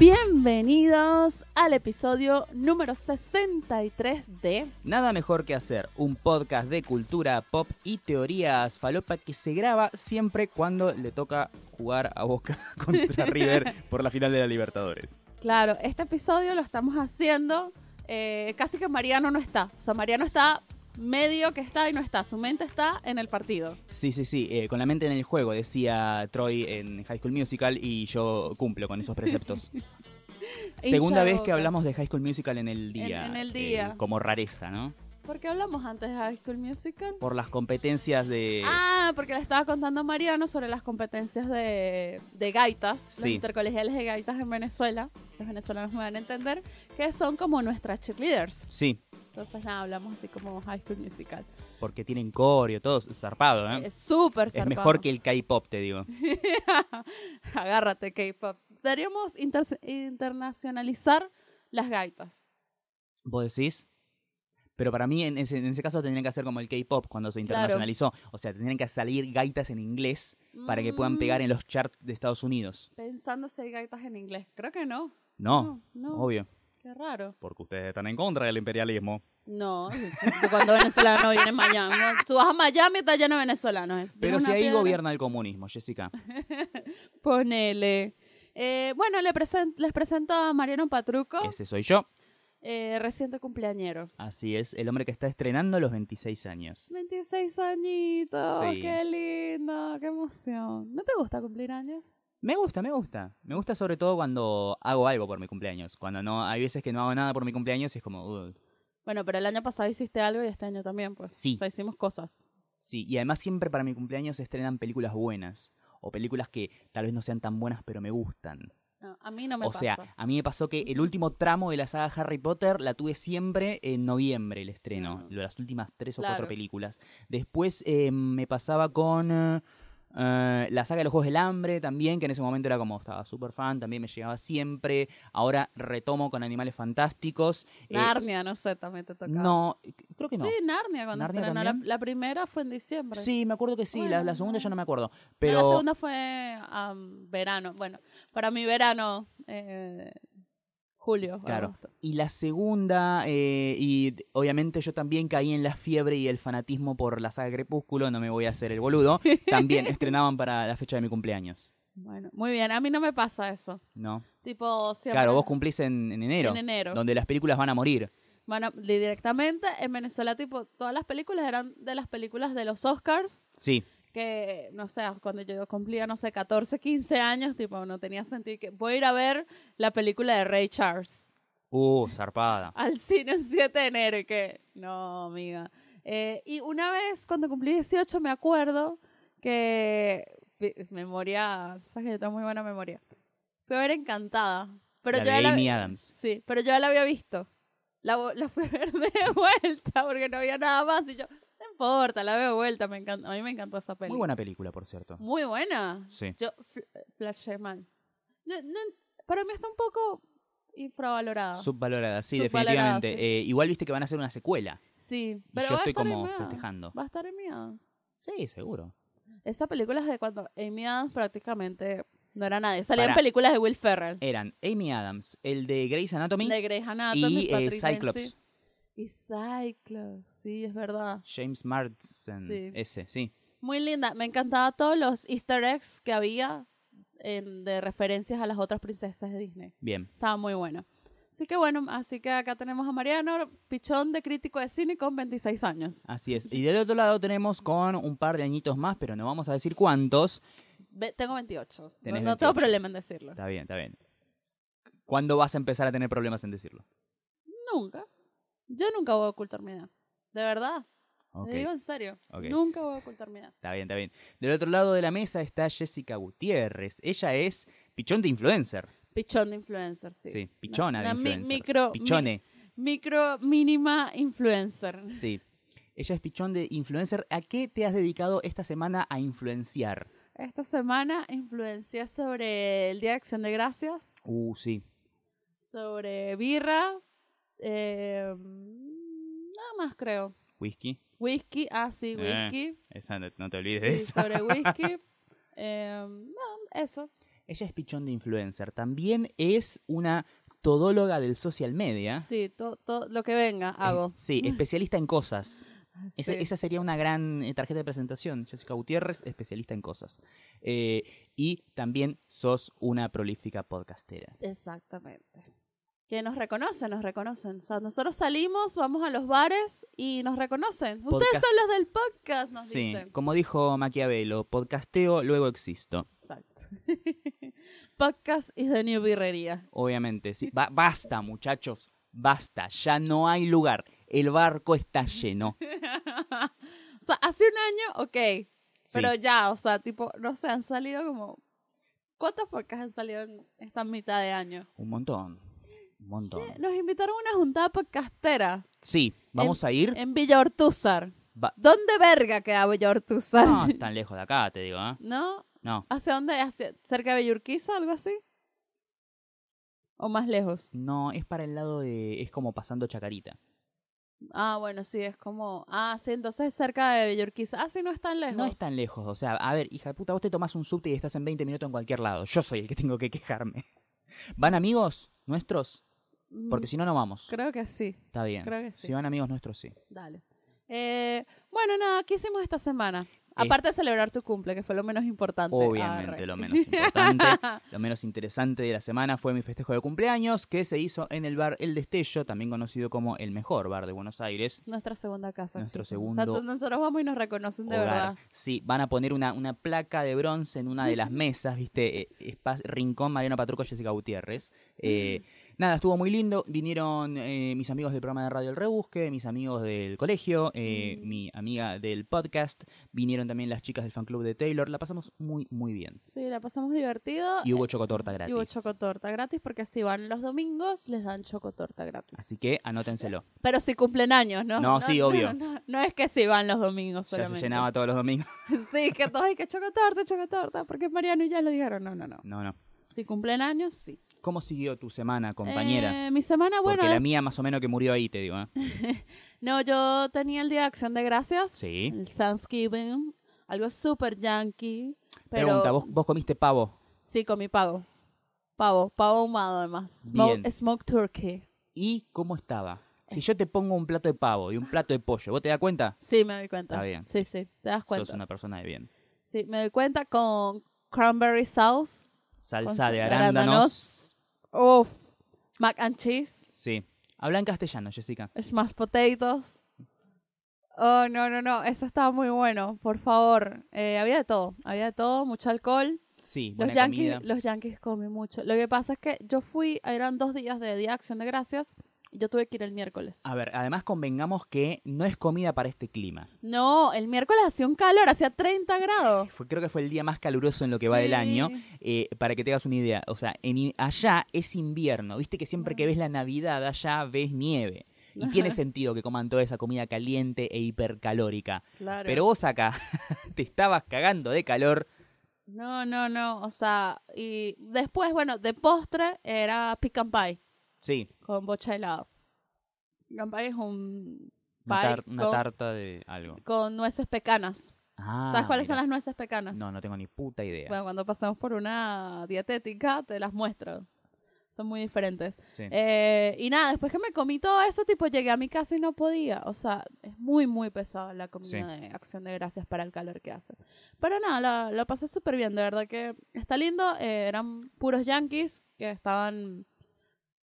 Bienvenidos al episodio número 63 de Nada mejor que hacer un podcast de cultura pop y teorías falopa que se graba siempre cuando le toca jugar a Boca contra River por la final de la Libertadores. Claro, este episodio lo estamos haciendo eh, casi que Mariano no está. O sea, Mariano está medio que está y no está. Su mente está en el partido. Sí, sí, sí, eh, con la mente en el juego, decía Troy en High School Musical y yo cumplo con esos preceptos. Segunda vez que hablamos de High School Musical en el día. en el eh, día. como rareza, ¿no? ¿Por qué hablamos antes de High School Musical? Por las competencias de... Ah, porque le estaba contando a Mariano sobre las competencias de, de gaitas, Sí. los intercolegiales de gaitas en Venezuela. Los venezolanos me van a entender que son como nuestras cheerleaders. Sí, Entonces, nada, hablamos así como High School Musical. porque tienen coreo, todo zarpado, ¿eh? Es súper Es zarpado. mejor que el K-pop, te digo. Agárrate, K-pop. Deberíamos inter- internacionalizar las gaitas. ¿Vos decís? Pero para mí, en ese, en ese caso, tendrían que hacer como el K-pop cuando se internacionalizó. O sea, tendrían que salir gaitas en inglés para que puedan pegar Mm, en los charts de Estados Unidos. Pensando si hay gaitas en inglés. Creo que no. No, no. obvio. Qué raro. Porque ustedes están en contra del imperialismo. No, cuando venezolano viene a Miami. Tú vas a Miami y está lleno de venezolanos. Pero si ahí piedra, gobierna el comunismo, Jessica. Ponele. Eh, bueno, les presento a Mariano Patruco, Ese soy yo. eh, reciente cumpleañero. Así es, el hombre que está estrenando los 26 años. 26 añitos, Sí. qué lindo, qué emoción. ¿No te gusta cumplir años? Me gusta, me gusta. Me gusta sobre todo cuando hago algo por mi cumpleaños. Cuando no, hay veces que no hago nada por mi cumpleaños y es como. Bueno, pero el año pasado hiciste algo y este año también, pues. Sí. O sea, hicimos cosas. Sí, y además siempre para mi cumpleaños se estrenan películas buenas. O películas que tal vez no sean tan buenas, pero me gustan. No, a mí no me o pasa. sea, a mí me pasó que el último tramo de la saga Harry Potter la tuve siempre en noviembre, el estreno. Mm. Las últimas tres o Claro. cuatro películas. Después eh, me pasaba con eh, la saga de los Juegos del Hambre también, que en ese momento era como, estaba súper fan, también me llegaba siempre. Ahora retomo con Animales Fantásticos. Eh, Narnia, no sé, también te tocaba. no, creo que no. Sí, Narnia, cuando ¿Narnia. La, la primera fue en diciembre. Sí, me acuerdo que sí, la, segunda ya no. me acuerdo. No, Pero La segunda fue verano. Bueno, para mi verano, eh, julio. Claro. agosto. Y la segunda, eh, y obviamente yo también caí en la fiebre y el fanatismo por la saga Crepúsculo, no me voy a hacer el boludo, también estrenaban para la fecha de mi cumpleaños, Bueno, muy bien. A mí no me pasa eso. ¿no? Tipo, siempre. Claro, vos cumplís en, en enero, En enero. donde las películas van a morir. Bueno, di- directamente en Venezuela, tipo, todas las películas eran de las películas de los Oscars. Sí, Que, no sé, cuando yo cumplía, no sé, 14, 15 años, tipo, no tenía sentido. que Voy a ir a ver la película de Ray Charles. uh, zarpada. al cine el 7 de enero y que no, amiga. Eh, y una vez cuando cumplí 18 me acuerdo que memoria, sabes que yo tengo muy buena memoria. Fui a ver Encantada, pero la yo de ya la, Amy Adams. sí, pero yo ya la había visto. La, la fui a ver de vuelta porque no había nada más y yo, importa, la veo vuelta, me encanta, a mí me encantó esa película. Muy buena película, por cierto. Muy buena. Sí. Yo fl- flashé mal. No- no- para mí está un poco infravalorada. Subvalorada, sí, Subvalorada, definitivamente. sí. Eh, igual viste que van a hacer una secuela. Sí, Y pero yo va a estoy estar como Amy festejando. Va a estar Amy Adams. Sí, seguro. Esa película es de cuando Amy Adams prácticamente no era nadie. Salían Pará. películas de Will Ferrell. Eran Amy Adams, el de Grey's Anatomy de Grey's Anatomy, y eh, Cyclops. Y Cyclops, sí, es verdad. James Marsden, Sí. ese, sí. Muy linda. Me encantaba todos los easter eggs que había en- de referencias a las otras princesas de Disney. Bien. Estaba muy bueno. Así que bueno, así que acá tenemos a Mariano, pichón de crítico de cine con 26 años. Así es. Y del otro lado tenemos con un par de añitos más, pero no vamos a decir cuántos. Ve- tengo 28. No, no tengo 28. problema en decirlo. Está bien, está bien. ¿Cuándo vas a empezar a tener problemas en decirlo? Nunca. Yo nunca voy a ocultar mi edad. De verdad. Ok, Te digo en serio. Nunca voy a ocultar mi edad. Está bien, está bien. Del otro lado de la mesa está Jessica Gutiérrez. Ella es pichón de influencer. Pichón de influencer, sí. Sí, pichona de mi- influencer. micro, Pichone, mi- micro mínima influencer. sí. Ella es pichón de influencer. ¿A qué te has dedicado esta semana a influenciar? Esta semana influencié sobre el Día de Acción de Gracias, Uh, sí. sobre birra, eh, nada más creo. Whisky. Whisky, ah sí, Eh, whisky. Esa no, no te olvides Sí, de esa. sobre whisky. Eh, no, eso. Ella es pichón de influencer. También es una todóloga del social media. Sí, todo lo que venga Eh, hago. sí, especialista en cosas. Esa, Sí. esa sería una gran tarjeta de presentación. Jessica Gutiérrez, especialista en cosas. Eh, y también sos una prolífica podcastera. Exactamente. Que nos reconocen, nos reconocen. O sea, nosotros salimos, vamos a los bares y nos reconocen. Ustedes son los del podcast, nos Sí, dicen. como dijo Maquiavelo, podcasteo, luego existo. Exacto. podcast is the new birrería. Obviamente, sí. Ba- basta, muchachos, basta. Ya no hay lugar. El barco está lleno. o sea, hace un año, ok. Sí. Pero ya, o sea, tipo, no sé, han salido como... ¿Cuántos podcasts han salido en esta mitad de año? Un montón. Un montón. Che, nos invitaron a una juntada podcastera Sí, vamos a ir. en Villa Ortúzar. Va- ¿Dónde verga queda Villa Ortúzar? No, es tan lejos de acá, te digo, ¿eh? ¿No? No, ¿Hacia dónde? ¿Hacia, ¿Cerca de Villurquiza, algo así? ¿O más lejos? no, es para el lado de. Es como pasando Chacarita. Ah, bueno, sí, es como... Ah, sí, entonces es cerca de Villurquiza. Ah, sí, no es tan lejos. No es tan lejos, o sea, a ver, hija de puta, vos te tomás un subte y estás en 20 minutos en cualquier lado. Yo soy el que tengo que quejarme. ¿Van amigos nuestros? Mm, Porque si no, no vamos. Creo que sí, Está bien. creo que sí. Si van amigos nuestros, sí. dale. Eh, bueno, nada, ¿qué hicimos esta semana? Aparte de celebrar tu cumple, que fue lo menos importante. Obviamente, lo menos importante, lo menos interesante de la semana fue mi festejo de cumpleaños, que se hizo en el bar El Destello, también conocido como el mejor bar de Buenos Aires. Nuestra segunda casa. Nuestro. O sea, segundo tú- nosotros vamos y nos reconocen de hogar. verdad. Sí, van a poner una, una placa de bronce en una de las mesas, ¿viste? Eh, Rincón Mariano Patruco, Jessica Gutiérrez. Eh, nada, estuvo muy lindo. Vinieron eh, mis amigos del programa de Radio El Rebusque, mis amigos del colegio, eh, Mm. mi amiga del podcast. Vinieron también las chicas del fan club de Taylor. La pasamos muy, muy bien. Sí, la pasamos divertido. Y hubo chocotorta y gratis. hubo chocotorta gratis porque si van los domingos les dan chocotorta gratis. Así que anótenselo. Pero si cumplen años, ¿no? No, sí, obvio. No, no es que si van los domingos Ya solamente. se llenaba todos los domingos. Sí, que todos hay que chocotorta, chocotorta, porque Mariano y ya lo dijeron. No, no, no. No, no. Si cumplen años, sí. ¿Cómo siguió tu semana, compañera? Eh, mi semana, bueno, Porque la mía más o menos que murió ahí, te digo. ¿eh? no, yo tenía el Día de Acción de Gracias. Sí. El Thanksgiving. Algo súper yankee. Pero Pregunta, ¿vos, ¿vos comiste pavo? sí, con mi pago. Pavo, pavo ahumado además. Smoke, Bien. smoked turkey. ¿Y cómo estaba? Si yo te pongo un plato de pavo y un plato de pollo, ¿vos te das cuenta? Sí, me doy cuenta. Está bien. Sí, sí, te das cuenta. Sos una persona de bien. Sí, me doy cuenta con cranberry sauce. Salsa sa- de arándanos. Uf. Mac and cheese. Sí. Habla en castellano, Jessica. Smashed potatoes. Oh, no, no, no. Eso estaba muy bueno. Por favor. Eh, había de todo. Había de todo. Mucho alcohol. Sí, Los buena yankees, comida. los yankees comen mucho. Lo que pasa es que yo fui, eran dos días de Día de Acción de Gracias. Yo tuve que ir el miércoles. A ver, además convengamos que no es comida para este clima. No, el miércoles hacía un calor, hacía 30 grados. Fue- creo que fue el día más caluroso en lo que va del año. Eh, para que te hagas una idea, o sea, en allá es invierno. Viste que siempre que ves la Navidad allá ves nieve. Y tiene sentido que coman toda esa comida caliente e hipercalórica. Claro. Pero vos acá te estabas cagando de calor. No, no, no. O sea, y después, bueno, de postre era pecan pie Sí, con bocha helado. Pecan pie es un una, tar- una con, tarta de algo. con nueces pecanas. Ah, ¿Sabes cuáles mira. son las nueces pecanas? No, no tengo ni puta idea. Bueno, cuando pasemos por una dietética te las muestro. Son muy diferentes. Sí. Eh, y nada, después que me comí todo eso, tipo, llegué a mi casa y no podía. O sea, es muy, muy pesada la comida Sí. de acción de gracias para el calor que hace. Pero nada, la, lo pasé súper bien, de verdad que está lindo. Eh, eran puros yankees que estaban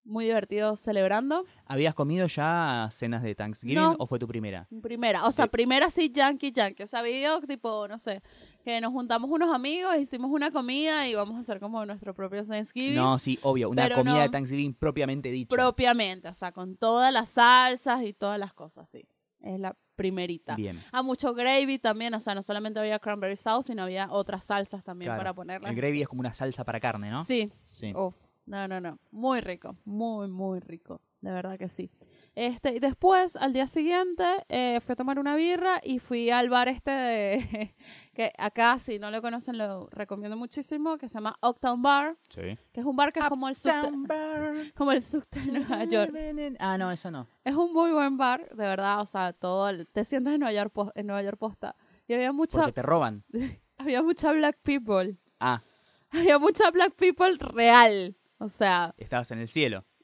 muy divertidos celebrando. ¿Habías comido ya cenas de Thanksgiving No. o fue tu primera? Primera, o sea, Sí. primera sí, yankee, yankee. O sea, video tipo, no sé, que nos juntamos unos amigos, hicimos una comida y vamos a hacer como nuestro propio Thanksgiving. No, sí, obvio, una comida no. de Thanksgiving propiamente dicha. propiamente, o sea, con todas las salsas y todas las cosas, sí. Es la primerita. Bien. Ah, mucho gravy también, o sea, no solamente había cranberry sauce, sino había otras salsas también Claro. para ponerlas. El gravy es como una salsa para carne, ¿no? Sí. Sí. Uf, no, no, no. Muy rico, muy, muy rico. De verdad que sí. Este, y después, al día siguiente, eh, fui a tomar una birra y fui al bar este de, que acá, si no lo conocen, lo recomiendo muchísimo, que se llama Octown Bar, Sí. que es un bar que es como el subte, como el subte de Nueva York. Ah, no, eso no. Es un muy buen bar, de verdad, o sea, todo, el- te sientas en Nueva York, en Nueva York posta. Y había mucha, Porque te roban. había mucha black people. Ah, Había mucha Black People real. O sea, Estabas en el cielo.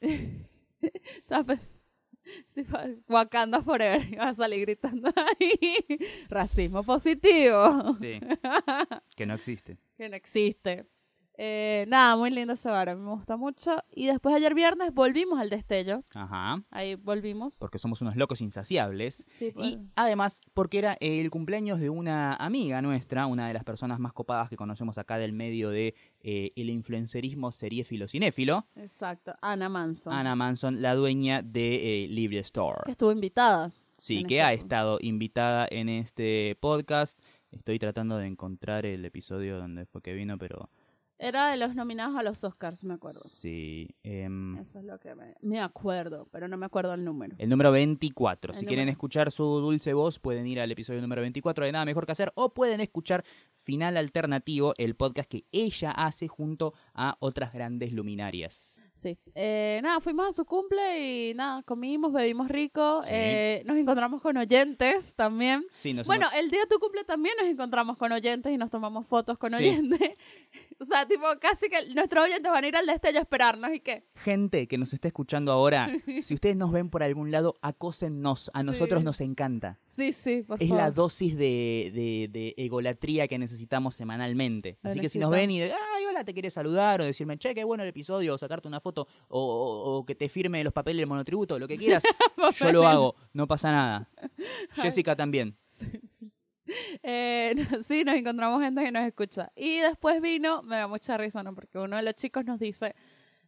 estaba pens- tipo, Wakanda Forever. Iba a salir gritando ahí. Racismo positivo. Sí. que no existe. que no existe. Eh, nada, muy lindo ese bar, me gusta mucho. Y después ayer viernes volvimos al destello. Ajá. Ahí volvimos. Porque somos unos locos insaciables. Sí, pues. Y además, porque era el cumpleaños de una amiga nuestra, una de las personas más copadas que conocemos acá del medio de eh, el influencerismo seriéfilo cinéfilo, Exacto, Ana Manson. Ana Manson, la dueña de eh, Libre Que Store. estuvo invitada. Sí, que este ha estado invitada en este podcast. Estoy tratando de encontrar el episodio donde fue que vino, pero Era de los nominados a los Oscars, me acuerdo. sí. em, Eso es lo que me, me acuerdo, pero no me acuerdo el número. El número 24. El si quieren número. escuchar su dulce voz, pueden ir al episodio número 24 de Nada Mejor que Hacer o pueden escuchar Final Alternativo, el podcast que ella hace junto a otras grandes luminarias. Sí. Eh, nada, fuimos a su cumple y nada, comimos, bebimos rico. Sí. eh, nos encontramos con oyentes también. Sí, nos Bueno, hemos- el día de tu cumple también nos encontramos con oyentes y nos tomamos fotos con Sí. oyentes. o sea, tipo, casi que nuestros oyentes van a ir al destello a esperarnos y qué. gente que nos está escuchando ahora, si ustedes nos ven por algún lado, acósennos. A nosotros nos encanta. Sí, sí, por Es favor. la dosis de, de- de egolatría que necesitamos semanalmente. Así que si nos ven y de, ay, hola, te quiere saludar, o decirme, che, qué bueno el episodio, o sacarte una foto, o, o- o que te firme los papeles del monotributo, lo que quieras, yo lo hago, no pasa nada. Jessica también. Eh, sí, nos encontramos gente que nos escucha. Y después vino, me da mucha risa, ¿no? Porque uno de los chicos nos dice,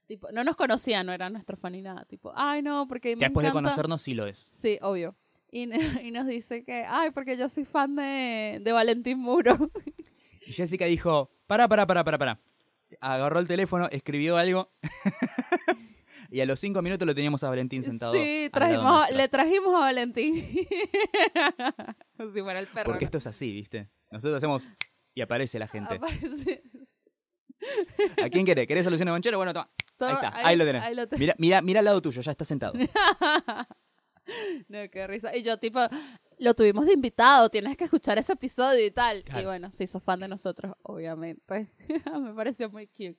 tipo, no nos conocía, no era nuestro fan ni nada. Tipo, ay, no, porque Que me después de conocernos sí lo es. Sí, obvio. Y, y nos dice que, ay, porque yo soy fan de, de Valentín Muro. Y Jessica dijo, para, para, para, para, para. Agarró el teléfono, escribió algo. y a los cinco minutos lo teníamos a Valentín sentado. sí, trajimos, le trajimos a Valentín. Si fuera el perro. Porque esto es así, ¿viste? Nosotros hacemos y aparece la gente. Aparece- ¿A quién quiere? ¿Querés solución de bonchero? Bueno, toma. todo- ahí está, ahí, lo tenés. ahí lo tenés. Mira, mira, mira al lado tuyo, ya está sentado. No, qué risa. Y yo, tipo, lo tuvimos de invitado, tienes que escuchar ese episodio y tal. Y Claro. bueno, se hizo fan de nosotros, obviamente. Me pareció muy cute.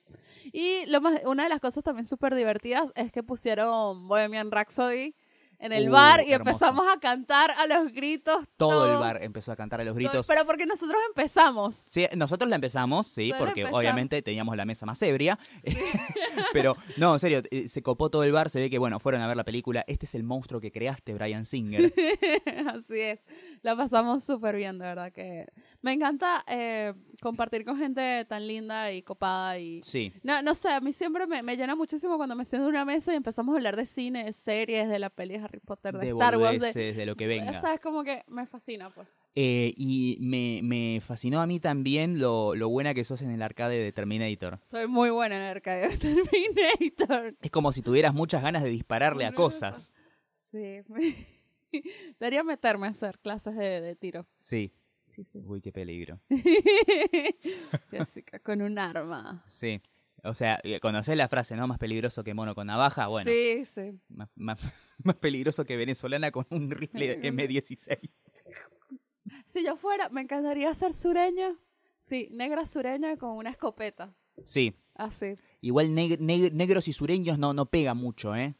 Y lo más, una de las cosas también súper divertidas es que pusieron Bohemian Rhapsody en el Uh, bar y hermoso. empezamos a cantar a los gritos. Todo el todos. bar empezó a cantar a los gritos. Pero porque nosotros empezamos. Sí, nosotros la empezamos, sí, Solo porque empezamos. obviamente teníamos la mesa más ebria. Pero no, en serio, eh, se copó todo el bar, se ve que, bueno, fueron a ver la película. Este es el monstruo que creaste, Brian Singer. Así es. La pasamos súper bien, de verdad que me encanta eh, compartir con gente tan linda y copada y Sí, no, no sé, a mí siempre me, me llena muchísimo cuando me siento en una mesa y empezamos a hablar de cine, de series, de la peli Harry Potter, de, de Star Wars, de, de lo que venga. o sea, es como que me fascina, pues. Eh, y me, me fascinó a mí también lo, lo buena que sos en el arcade de Terminator. Soy muy buena en el arcade de Terminator. Es como si tuvieras muchas ganas de dispararle a cosas. Sí. Debería meterme a hacer clases de, de tiro. Sí. Sí, sí. Uy, qué peligro. Jessica, con un arma. Sí. O sea, eh, conocés la frase, ¿no? Más peligroso que mono con navaja. Bueno, Sí, sí. más, más- más peligroso que venezolana con un rifle M16. Si yo fuera, me encantaría ser sureña. Sí, negra sureña con una escopeta. Sí. Así. Igual neg- neg- negros y sureños no, no pega mucho, ¿eh?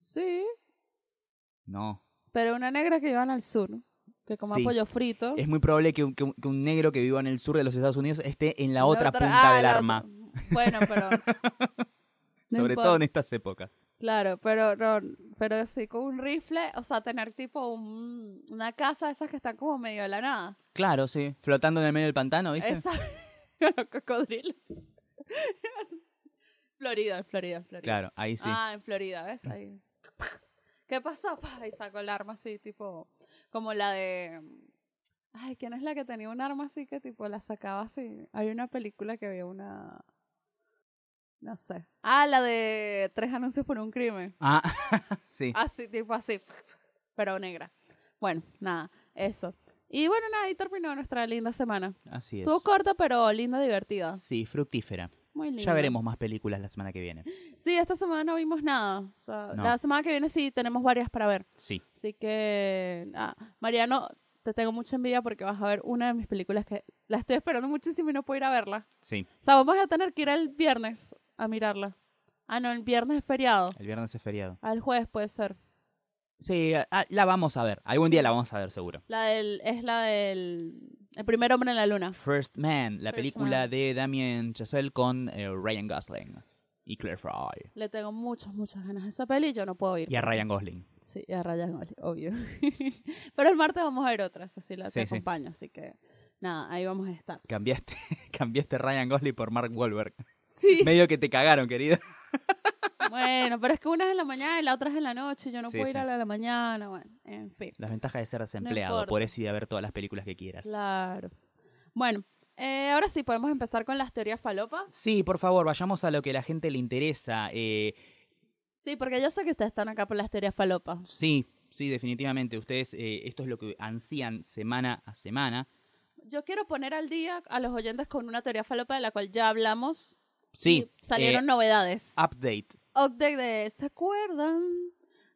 Sí, No. pero una negra que iban al sur, que coma Sí. pollo frito. Es muy probable que un, que un- que un negro que viva en el sur de los Estados Unidos esté en la La otra otra- punta ah, del arma. Bueno, pero No Sobre importa. todo en estas épocas. claro, pero no, pero sí con un rifle, o sea, tener tipo un- una casa de esas que están como medio de la nada. Claro, sí. Flotando en el medio del pantano, ¿viste? Esa los cocodrilos. Florida, en Florida, Florida. Claro, ahí sí. Ah, en Florida, ¿ves? Ahí. ¿Qué pasó? Pa, Y sacó el arma así, tipo, como la de... Ay, ¿quién es la que tenía un arma así que tipo la sacaba así? Hay una película que había una... No sé. Ah, la de tres anuncios por un crimen. Ah, sí. Así, tipo así. Pero negra. Bueno, nada, eso. Y bueno, nada, ahí terminó nuestra linda semana. Así es. Estuvo corta, pero linda, divertida. Sí, fructífera. Muy linda. Ya veremos más películas la semana que viene. Sí, esta semana no vimos nada. O sea, No. La semana que viene sí tenemos varias para ver. Sí. Así que, ah, Mariano, te tengo mucha envidia porque vas a ver una de mis películas que la estoy esperando muchísimo y no puedo ir a verla. Sí, O sea, vamos a tener que ir el viernes a mirarla. Ah, no, el viernes es feriado. el viernes es feriado. Al jueves puede ser. Sí, ah, la vamos a ver. Algún día la vamos a ver seguro. La del, es la del el primer hombre en la luna. First Man, la First película Man. de Damien Chazelle con eh, Ryan Gosling y Claire Fry. Le tengo muchas, muchas ganas a esa peli y yo no puedo ir. Y a Ryan Gosling. Sí, y a Ryan Gosling, obvio. Pero el martes vamos a ver otras, así la te sí. acompaño. Así que, nada, ahí vamos a estar. Cambiaste, cambiaste Ryan Gosling por Mark Wahlberg. Sí. Medio que te cagaron, querida. Bueno, pero es que una es en la mañana y la otra es en la noche. Yo no Sí, puedo ir a la de la mañana. Bueno, en fin. Las ventajas de ser desempleado. importa. Podés ir a ver todas las películas que quieras. Claro. Bueno, eh, ahora sí podemos empezar con las teorías falopa. Sí, por favor, vayamos a lo que a la gente le interesa. Eh, Sí, porque yo sé que ustedes están acá por las teorías falopa. sí, sí, definitivamente. Ustedes, eh, esto es lo que ansían semana a semana. Yo quiero poner al día a los oyentes con una teoría falopa de la cual ya hablamos. Sí, y salieron eh, novedades. update. Update de, ¿se acuerdan?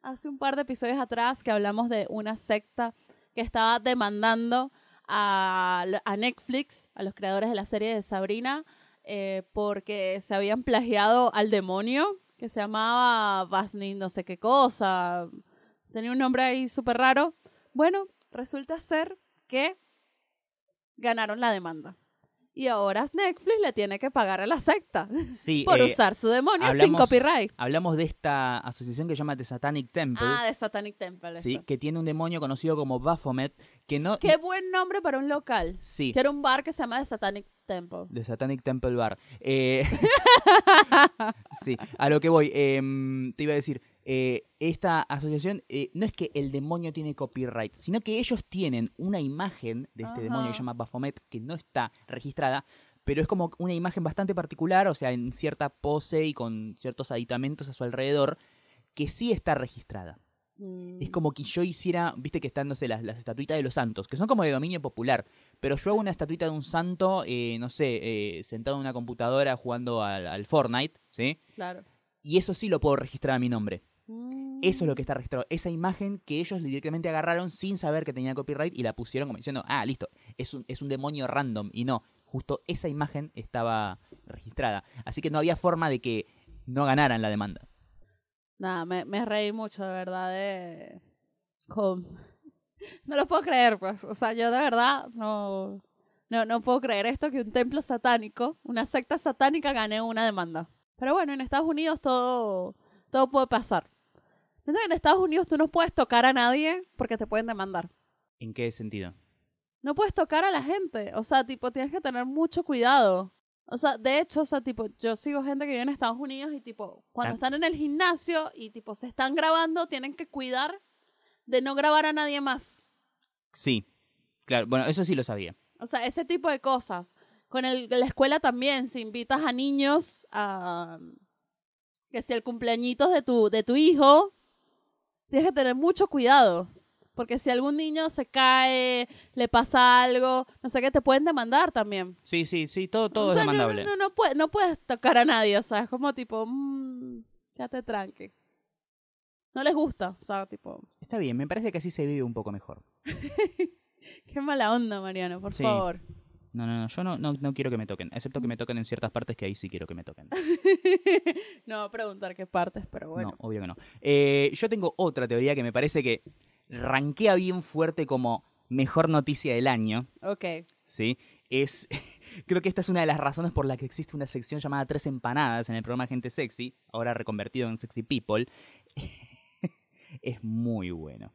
Hace un par de episodios atrás que hablamos de una secta que estaba demandando a, a Netflix, a los creadores de la serie de Sabrina, eh, porque se habían plagiado al demonio que se llamaba Vasni no sé qué cosa. Tenía un nombre ahí súper raro. Bueno, resulta ser que ganaron la demanda. Y ahora Netflix le tiene que pagar a la secta Sí, por eh, usar su demonio sin copyright. hablamos de esta asociación que se llama The Satanic Temple. Ah, de Satanic Temple. sí, eso. que tiene un demonio conocido como Baphomet, que no... Qué buen nombre para un local. Sí, Que era un bar que se llama The Satanic Temple. The Satanic Temple Bar. Eh, sí, a lo que voy, em, te iba a decir, eh, esta asociación eh, no es que el demonio tiene copyright, sino que ellos tienen una imagen de este Ajá. demonio que se llama Baphomet que no está registrada, pero es como una imagen bastante particular, o sea, en cierta pose y con ciertos aditamentos a su alrededor, que sí está registrada. Mm. Es como que yo hiciera, viste que están, no sé, las, las estatuitas de los santos, que son como de dominio popular, pero yo hago una estatuita de un santo, eh, no sé, eh, sentado en una computadora jugando al, al Fortnite, ¿sí? Claro. Y eso sí lo puedo registrar a mi nombre. Mm. Eso es lo que está registrado. Esa imagen que ellos directamente agarraron sin saber que tenía copyright y la pusieron como diciendo, ah, listo, es un, es un demonio random. Y no, justo esa imagen estaba registrada. Así que no había forma de que no ganaran la demanda. Nada, me, me reí mucho, de verdad, de... con- No lo puedo creer, pues. O sea, yo de verdad no... No, no puedo creer esto que un templo satánico, una secta satánica gane una demanda. Pero bueno, en Estados Unidos todo, todo puede pasar. En Estados Unidos tú no puedes tocar a nadie porque te pueden demandar. ¿En qué sentido? no puedes tocar a la gente. O sea, tipo, tienes que tener mucho cuidado. O sea, de hecho, o sea, tipo, yo sigo gente que vive en Estados Unidos y tipo, cuando Ah. están en el gimnasio y tipo se están grabando, tienen que cuidar de no grabar a nadie más. Sí, claro, bueno, eso sí lo sabía. O sea, ese tipo de cosas. Con el, la escuela también, si invitas a niños a que si el cumpleañitos de tu, de tu hijo, tienes que tener mucho cuidado. Porque si algún niño se cae, le pasa algo, no sé qué, te pueden demandar también. Sí, sí, sí, todo, todo O sea, es demandable. No, no, no, puedes, no puedes tocar a nadie, o sea, es como tipo, mmm, quédate tranqui. No les gusta, o sea, tipo, Está bien, me parece que así se vive un poco mejor. qué mala onda, Mariano, por Sí. favor. No, no, no, yo no, no, no quiero que me toquen, excepto que me toquen en ciertas partes que ahí sí quiero que me toquen. no preguntar qué partes, pero bueno. No, obvio que no. Eh, yo tengo otra teoría que me parece que rankea bien fuerte como mejor noticia del año, Ok. ¿sí? Es, creo que esta es una de las razones por la que existe una sección llamada Tres Empanadas en el programa Gente Sexy, ahora reconvertido en Sexy People. es muy bueno.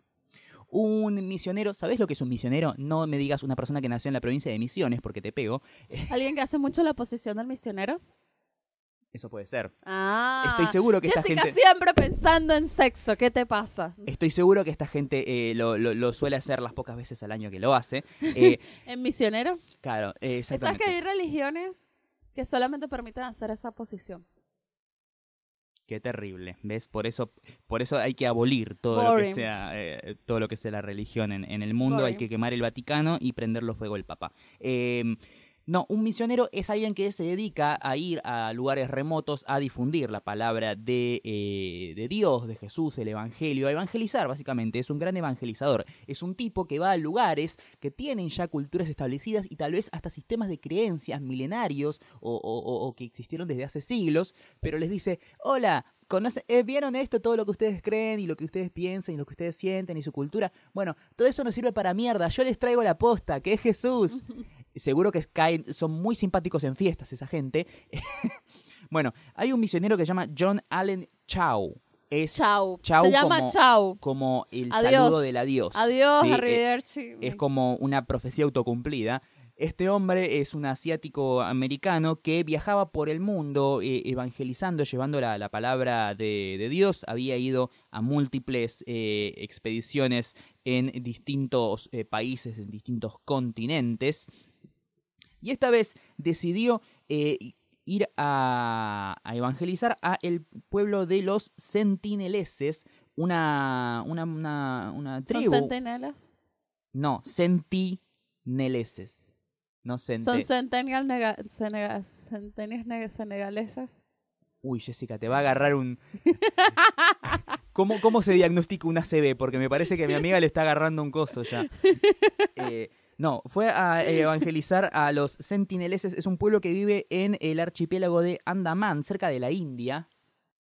Un misionero, ¿sabes lo que es un misionero? No me digas una persona que nació en la provincia de Misiones porque te pego. ¿Alguien que hace mucho la posición del misionero? Eso puede ser. Ah. Estoy seguro que esta gente... siempre pensando en sexo, ¿qué te pasa? Estoy seguro que esta gente eh, lo, lo- lo suele hacer las pocas veces al año que lo hace. Eh, ¿En misionero? claro, eh, ¿Sabes exactamente. que hay religiones que solamente permiten hacer esa posición? Qué terrible, ¿ves? Por eso, por eso hay que abolir todo lo que sea, eh, todo lo que sea la religión en, en el mundo. Hay que quemar el Vaticano y prenderlo fuego el Papa. Eh, No, un misionero es alguien que se dedica a ir a lugares remotos a difundir la palabra de, eh, de Dios, de Jesús, el Evangelio, a evangelizar básicamente. Es un gran evangelizador. Es un tipo que va a lugares que tienen ya culturas establecidas y tal vez hasta sistemas de creencias milenarios o, o- que existieron desde hace siglos, pero les dice, hola, conoce- eh, ¿vieron esto, todo lo que ustedes creen y lo que ustedes piensan y lo que ustedes sienten y su cultura? Bueno, todo eso no sirve para mierda. Yo les traigo la posta, que es Jesús. Seguro que son muy simpáticos en fiestas esa gente. bueno, hay un misionero que se llama John Allen Chow. Es Chau. Chau Se llama como- Chau. como el Adiós. saludo del adiós. Adiós, ¿sí? Eh, arrivederci. es como una profecía autocumplida. Este hombre es un asiático americano que viajaba por el mundo eh, evangelizando, llevando la, la palabra de, de Dios. Había ido a múltiples eh, expediciones en distintos eh, países, en distintos continentes. Y esta vez decidió eh, ir a, a evangelizar a el pueblo de los sentineleses, una, una, una, una ¿Son tribu. centinelas? No, sentineleses. No sente. ¿Son centenias nega- senegaleses? Uy, Jessica, te va a agarrar un. ¿Cómo, ¿Cómo se diagnostica un ACV? Porque me parece que a mi amiga le está agarrando un coso ya. Eh, no, fue a evangelizar a los sentineleses. Es un pueblo que vive en el archipiélago de Andaman, cerca de la India.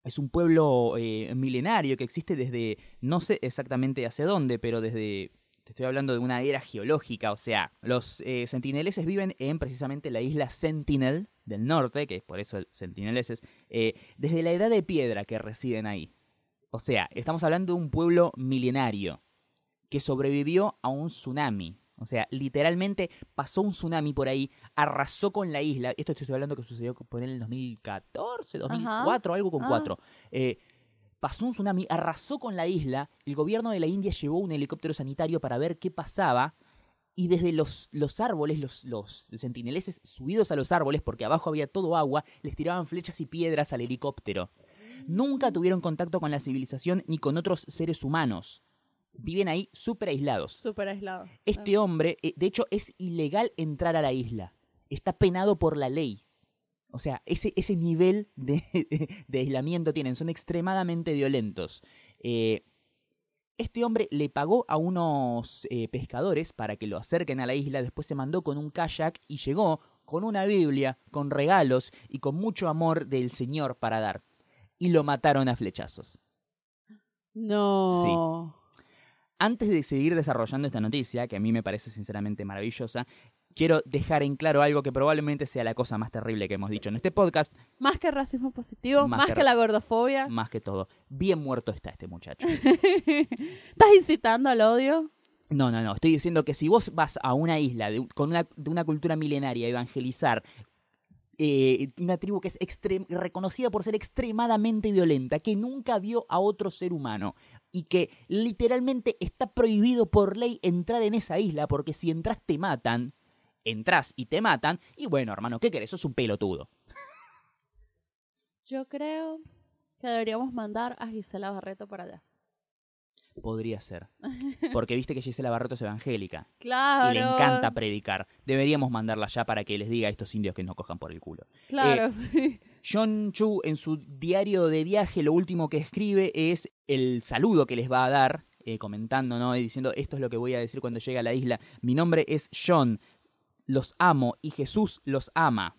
Es un pueblo eh, milenario que existe desde, no sé exactamente hacia dónde, pero desde, te estoy hablando de una era geológica, o sea, los eh, sentineleses viven en precisamente la isla Sentinel del norte, que es por eso el sentineleses, eh, desde la edad de piedra que residen ahí. O sea, estamos hablando de un pueblo milenario que sobrevivió a un tsunami. O sea, literalmente pasó un tsunami por ahí, arrasó con la isla. Esto estoy hablando que sucedió por en el 2014, 2004, algo con Ah. cuatro. Eh, pasó un tsunami, arrasó con la isla. El gobierno de la India llevó un helicóptero sanitario para ver qué pasaba. Y desde los, los árboles, los, los sentineleses subidos a los árboles, porque abajo había todo agua, les tiraban flechas y piedras al helicóptero. Nunca tuvieron contacto con la civilización ni con otros seres humanos. Viven ahí súper aislados. Súper aislado. Este hombre, eh, de hecho, es ilegal entrar a la isla. Está penado por la ley. O sea, ese, ese nivel de, de aislamiento tienen. Son extremadamente violentos. Eh, este hombre le pagó a unos eh, pescadores para que lo acerquen a la isla. Después se mandó con un kayak y llegó con una Biblia, con regalos y con mucho amor del Señor para dar. Y lo mataron a flechazos. No. Antes de seguir desarrollando esta noticia, que a mí me parece sinceramente maravillosa, quiero dejar en claro algo que probablemente sea la cosa más terrible que hemos dicho en este podcast, Más que racismo positivo, Más más, que la gordofobia. más que todo. Bien muerto está este muchacho. ¿Estás incitando al odio? No, no, no. Estoy diciendo que si vos vas a una isla de, con una, de una cultura milenaria a evangelizar eh, una tribu que es reconocida por ser extremadamente violenta, que nunca vio a otro ser humano y que literalmente está prohibido por ley entrar en esa isla porque si entras te matan, entras y te matan y bueno, hermano, ¿qué querés? Sos un pelotudo. Yo creo que deberíamos mandar a Gisela Barreto para allá. Podría ser. Porque viste que Gisela Barreto es evangélica Claro. y le encanta predicar. Deberíamos mandarla ya para que les diga a estos indios que no cojan por el culo. Claro. John Chu en su diario de viaje lo último que escribe es el saludo que les va a dar, eh, comentando, ¿no? Y diciendo, esto es lo que voy a decir cuando llegue a la isla. Mi nombre es John, los amo y Jesús los ama.